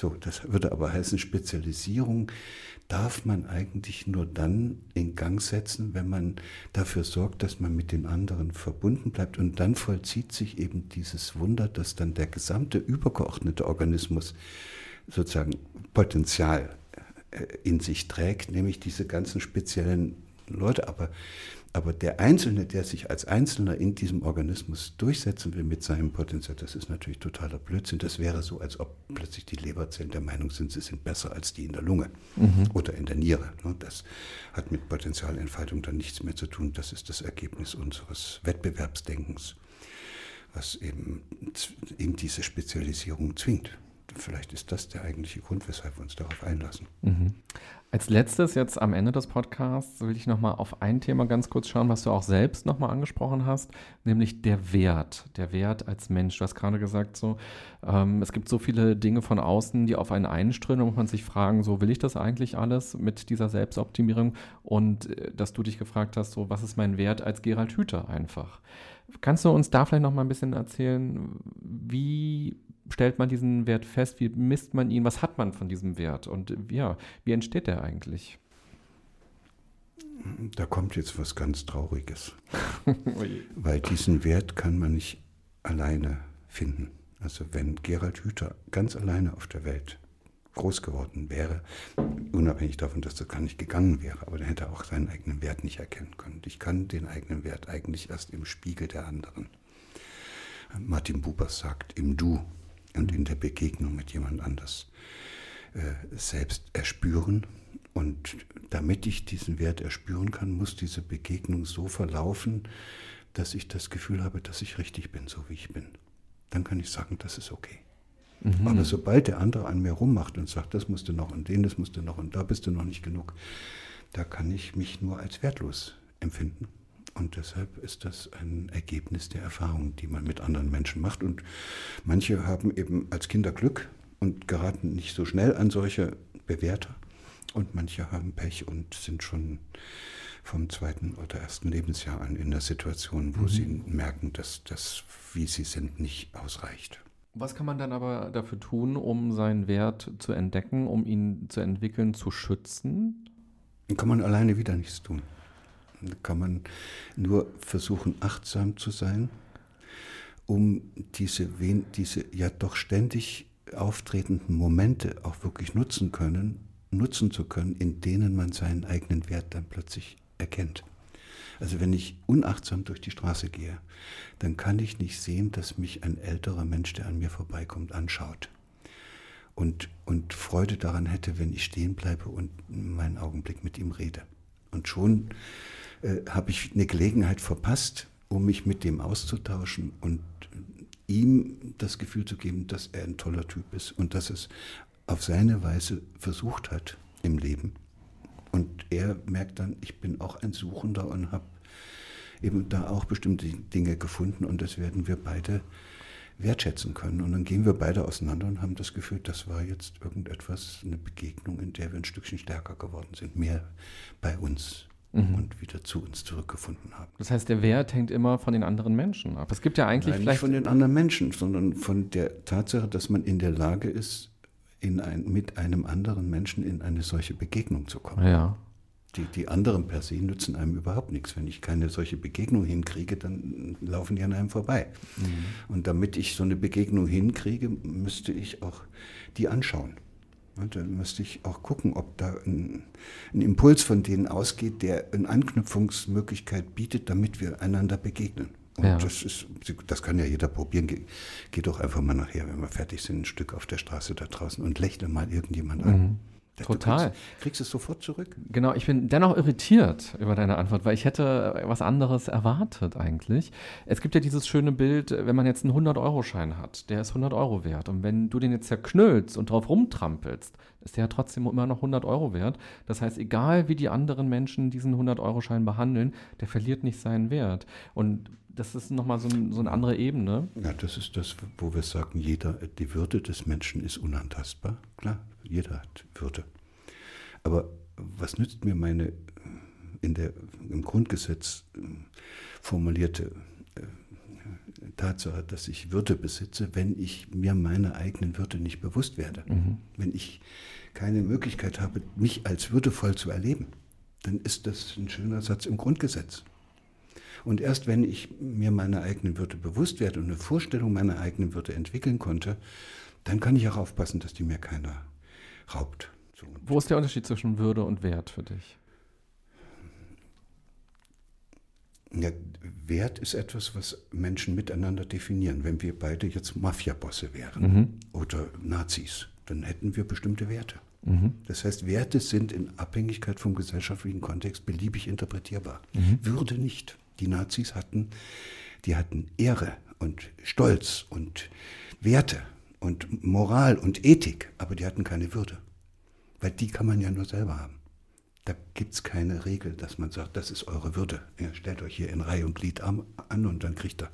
Speaker 1: So, das würde aber heißen, Spezialisierung darf man eigentlich nur dann in Gang setzen, wenn man dafür sorgt, dass man mit den anderen verbunden bleibt. Und dann vollzieht sich eben dieses Wunder, dass dann der gesamte übergeordnete Organismus sozusagen Potenzial äh, in sich trägt, nämlich diese ganzen speziellen Leute. Aber aber der Einzelne, der sich als Einzelner in diesem Organismus durchsetzen will mit seinem Potenzial, das ist natürlich totaler Blödsinn. Das wäre so, als ob plötzlich die Leberzellen der Meinung sind, sie sind besser als die in der Lunge mhm. oder in der Niere. Ne? Das hat mit Potenzialentfaltung dann nichts mehr zu tun. Das ist das Ergebnis unseres Wettbewerbsdenkens, was eben, eben diese Spezialisierung zwingt. Vielleicht ist das der eigentliche Grund, weshalb wir uns darauf einlassen.
Speaker 3: Mhm. Als letztes jetzt am Ende des Podcasts will ich nochmal auf ein Thema ganz kurz schauen, was du auch selbst nochmal angesprochen hast, nämlich der Wert, der Wert als Mensch. Du hast gerade gesagt, so ähm, es gibt so viele Dinge von außen, die auf einen einströmen, muss man sich fragen, so will ich das eigentlich alles mit dieser Selbstoptimierung und äh, dass du dich gefragt hast, so was ist mein Wert als Gerald Hüther einfach. Kannst du uns da vielleicht nochmal ein bisschen erzählen, wie stellt man diesen Wert fest? Wie misst man ihn? Was hat man von diesem Wert? Und ja, wie entsteht der eigentlich?
Speaker 1: Da kommt jetzt was ganz Trauriges. Weil diesen Wert kann man nicht alleine finden. Also wenn Gerald Hüther ganz alleine auf der Welt groß geworden wäre, unabhängig davon, dass das gar nicht gegangen wäre, aber dann hätte er auch seinen eigenen Wert nicht erkennen können. Ich kann den eigenen Wert eigentlich erst im Spiegel der anderen. Martin Bubers sagt, im Du und in der Begegnung mit jemand anders äh, selbst erspüren. Und damit ich diesen Wert erspüren kann, muss diese Begegnung so verlaufen, dass ich das Gefühl habe, dass ich richtig bin, so wie ich bin. Dann kann ich sagen, das ist okay. Mhm. Aber sobald der andere an mir rummacht und sagt, das musst du noch und den, das musst du noch und da bist du noch nicht genug, da kann ich mich nur als wertlos empfinden. Und deshalb ist das ein Ergebnis der Erfahrung, die man mit anderen Menschen macht. Und manche haben eben als Kinder Glück und geraten nicht so schnell an solche Bewerter. Und manche haben Pech und sind schon vom zweiten oder ersten Lebensjahr an in der Situation, wo mhm. sie merken, dass das, wie sie sind, nicht ausreicht.
Speaker 3: Was kann man dann aber dafür tun, um seinen Wert zu entdecken, um ihn zu entwickeln, zu schützen?
Speaker 1: Kann man alleine wieder nichts tun. Da kann man nur versuchen, achtsam zu sein, um diese, diese ja doch ständig auftretenden Momente auch wirklich nutzen können, nutzen zu können, in denen man seinen eigenen Wert dann plötzlich erkennt. Also wenn ich unachtsam durch die Straße gehe, dann kann ich nicht sehen, dass mich ein älterer Mensch, der an mir vorbeikommt, anschaut. Und, und Freude daran hätte, wenn ich stehen bleibe und meinen Augenblick mit ihm rede. Und schon äh, habe ich eine Gelegenheit verpasst, um mich mit dem auszutauschen und ihm das Gefühl zu geben, dass er ein toller Typ ist und dass es auf seine Weise versucht hat im Leben. Und er merkt dann, ich bin auch ein Suchender und habe eben da auch bestimmte Dinge gefunden und das werden wir beide wertschätzen können. Und dann gehen wir beide auseinander und haben das Gefühl, das war jetzt irgendetwas, eine Begegnung, in der wir ein Stückchen stärker geworden sind, mehr bei uns mhm. und wieder zu uns zurückgefunden haben.
Speaker 3: Das heißt, der Wert hängt immer von den anderen Menschen ab. Es gibt ja eigentlich
Speaker 1: Nein,
Speaker 3: vielleicht.
Speaker 1: Nicht von den anderen Menschen, sondern von der Tatsache, dass man in der Lage ist, in ein, mit einem anderen Menschen in eine solche Begegnung zu kommen.
Speaker 3: Ja.
Speaker 1: Die, die anderen per se nützen einem überhaupt nichts. Wenn ich keine solche Begegnung hinkriege, dann laufen die an einem vorbei. Mhm. Und damit ich so eine Begegnung hinkriege, müsste ich auch die anschauen. Und dann müsste ich auch gucken, ob da ein, ein, Impuls von denen ausgeht, der eine Anknüpfungsmöglichkeit bietet, damit wir einander begegnen. Und ja. das, ist, das kann ja jeder probieren. Ge, geh doch einfach mal nachher, wenn wir fertig sind, ein Stück auf der Straße da draußen und lächle mal irgendjemand an. Mhm.
Speaker 3: Total.
Speaker 1: Kriegst, kriegst, es sofort zurück.
Speaker 3: Genau, ich bin dennoch irritiert über deine Antwort, weil ich hätte was anderes erwartet eigentlich. Es gibt ja dieses schöne Bild, wenn man jetzt einen 100-Euro-Schein hat, der ist 100 Euro wert. Und wenn du den jetzt zerknüllst und drauf rumtrampelst, ist der ja trotzdem immer noch 100 Euro wert. Das heißt, egal wie die anderen Menschen diesen 100-Euro-Schein behandeln, der verliert nicht seinen Wert. Und das ist nochmal so, ein, so eine andere Ebene.
Speaker 1: Ja, das ist das, wo wir sagen, jeder, die Würde des Menschen ist unantastbar. Klar, jeder hat Würde. Aber was nützt mir meine in der, im Grundgesetz äh, formulierte äh, Tatsache, dass ich Würde besitze, wenn ich mir meiner eigenen Würde nicht bewusst werde. Mhm. Wenn ich keine Möglichkeit habe, mich als würdevoll zu erleben, dann ist das ein schöner Satz im Grundgesetz. Und erst wenn ich mir meiner eigenen Würde bewusst werde und eine Vorstellung meiner eigenen Würde entwickeln konnte, dann kann ich auch aufpassen, dass die mir keiner raubt.
Speaker 3: So. Wo ist der Unterschied zwischen Würde und Wert für dich?
Speaker 1: Ja, Wert ist etwas, was Menschen miteinander definieren. Wenn wir beide jetzt Mafiabosse wären mhm. oder Nazis, dann hätten wir bestimmte Werte. Mhm. Das heißt, Werte sind in Abhängigkeit vom gesellschaftlichen Kontext beliebig interpretierbar. Mhm. Würde nicht die Nazis hatten, die hatten Ehre und Stolz und Werte. und Moral und Ethik, aber die hatten keine Würde. Weil die kann man ja nur selber haben. Da gibt es keine Regel, dass man sagt, das ist eure Würde. Ja, stellt euch hier in Reihe und Glied an und dann kriegt er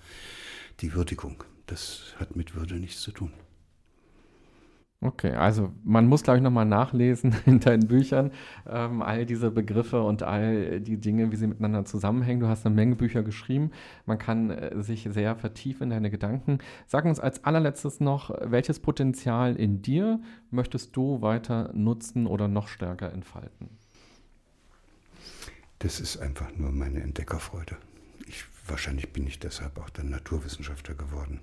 Speaker 1: die Würdigung. Das hat mit Würde nichts zu tun.
Speaker 3: Okay, also man muss, glaube ich, nochmal nachlesen in deinen Büchern, ähm, all diese Begriffe und all die Dinge, wie sie miteinander zusammenhängen. Du hast eine Menge Bücher geschrieben. Man kann äh, sich sehr vertiefen in deine Gedanken. Sag uns als allerletztes noch, welches Potenzial in dir möchtest du weiter nutzen oder noch stärker entfalten?
Speaker 1: Das ist einfach nur meine Entdeckerfreude. Ich, wahrscheinlich bin ich deshalb auch der Naturwissenschaftler geworden.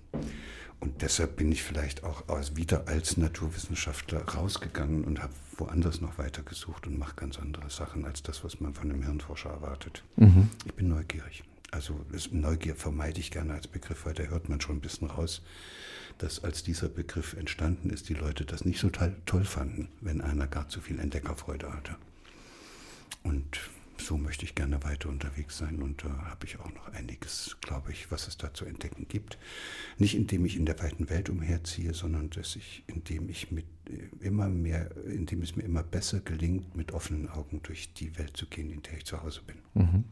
Speaker 1: Und deshalb bin ich vielleicht auch aus, wieder als Naturwissenschaftler rausgegangen und habe woanders noch weitergesucht und mache ganz andere Sachen als das, was man von einem Hirnforscher erwartet. Mhm. Ich bin neugierig. Also Neugier vermeide ich gerne als Begriff, weil da hört man schon ein bisschen raus, dass als dieser Begriff entstanden ist, die Leute das nicht so toll fanden, wenn einer gar zu viel Entdeckerfreude hatte. Und so möchte ich gerne weiter unterwegs sein und da äh, habe ich auch noch einiges, glaube ich, was es da zu entdecken gibt. Nicht indem ich in der weiten Welt umherziehe, sondern dass ich, indem ich mit äh, immer mehr, indem es mir immer besser gelingt, mit offenen Augen durch die Welt zu gehen, in der ich zu Hause bin. Mhm.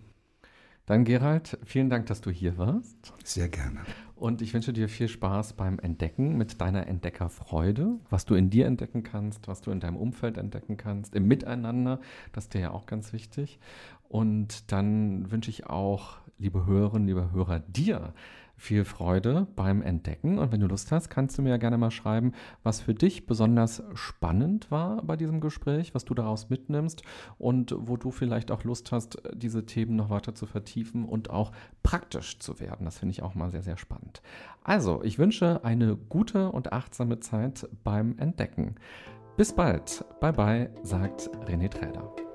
Speaker 3: Dann Gerald, vielen Dank, dass du hier warst.
Speaker 1: Sehr gerne.
Speaker 3: Und ich wünsche dir viel Spaß beim Entdecken mit deiner Entdeckerfreude, was du in dir entdecken kannst, was du in deinem Umfeld entdecken kannst, im Miteinander, das ist dir ja auch ganz wichtig. Und dann wünsche ich auch, liebe Hörerinnen, liebe Hörer, dir viel Freude beim Entdecken. Und wenn du Lust hast, kannst du mir ja gerne mal schreiben, was für dich besonders spannend war bei diesem Gespräch, was du daraus mitnimmst und wo du vielleicht auch Lust hast, diese Themen noch weiter zu vertiefen und auch praktisch zu werden. Das finde ich auch mal sehr, sehr spannend. Also, ich wünsche eine gute und achtsame Zeit beim Entdecken. Bis bald. Bye bye, sagt René Träder.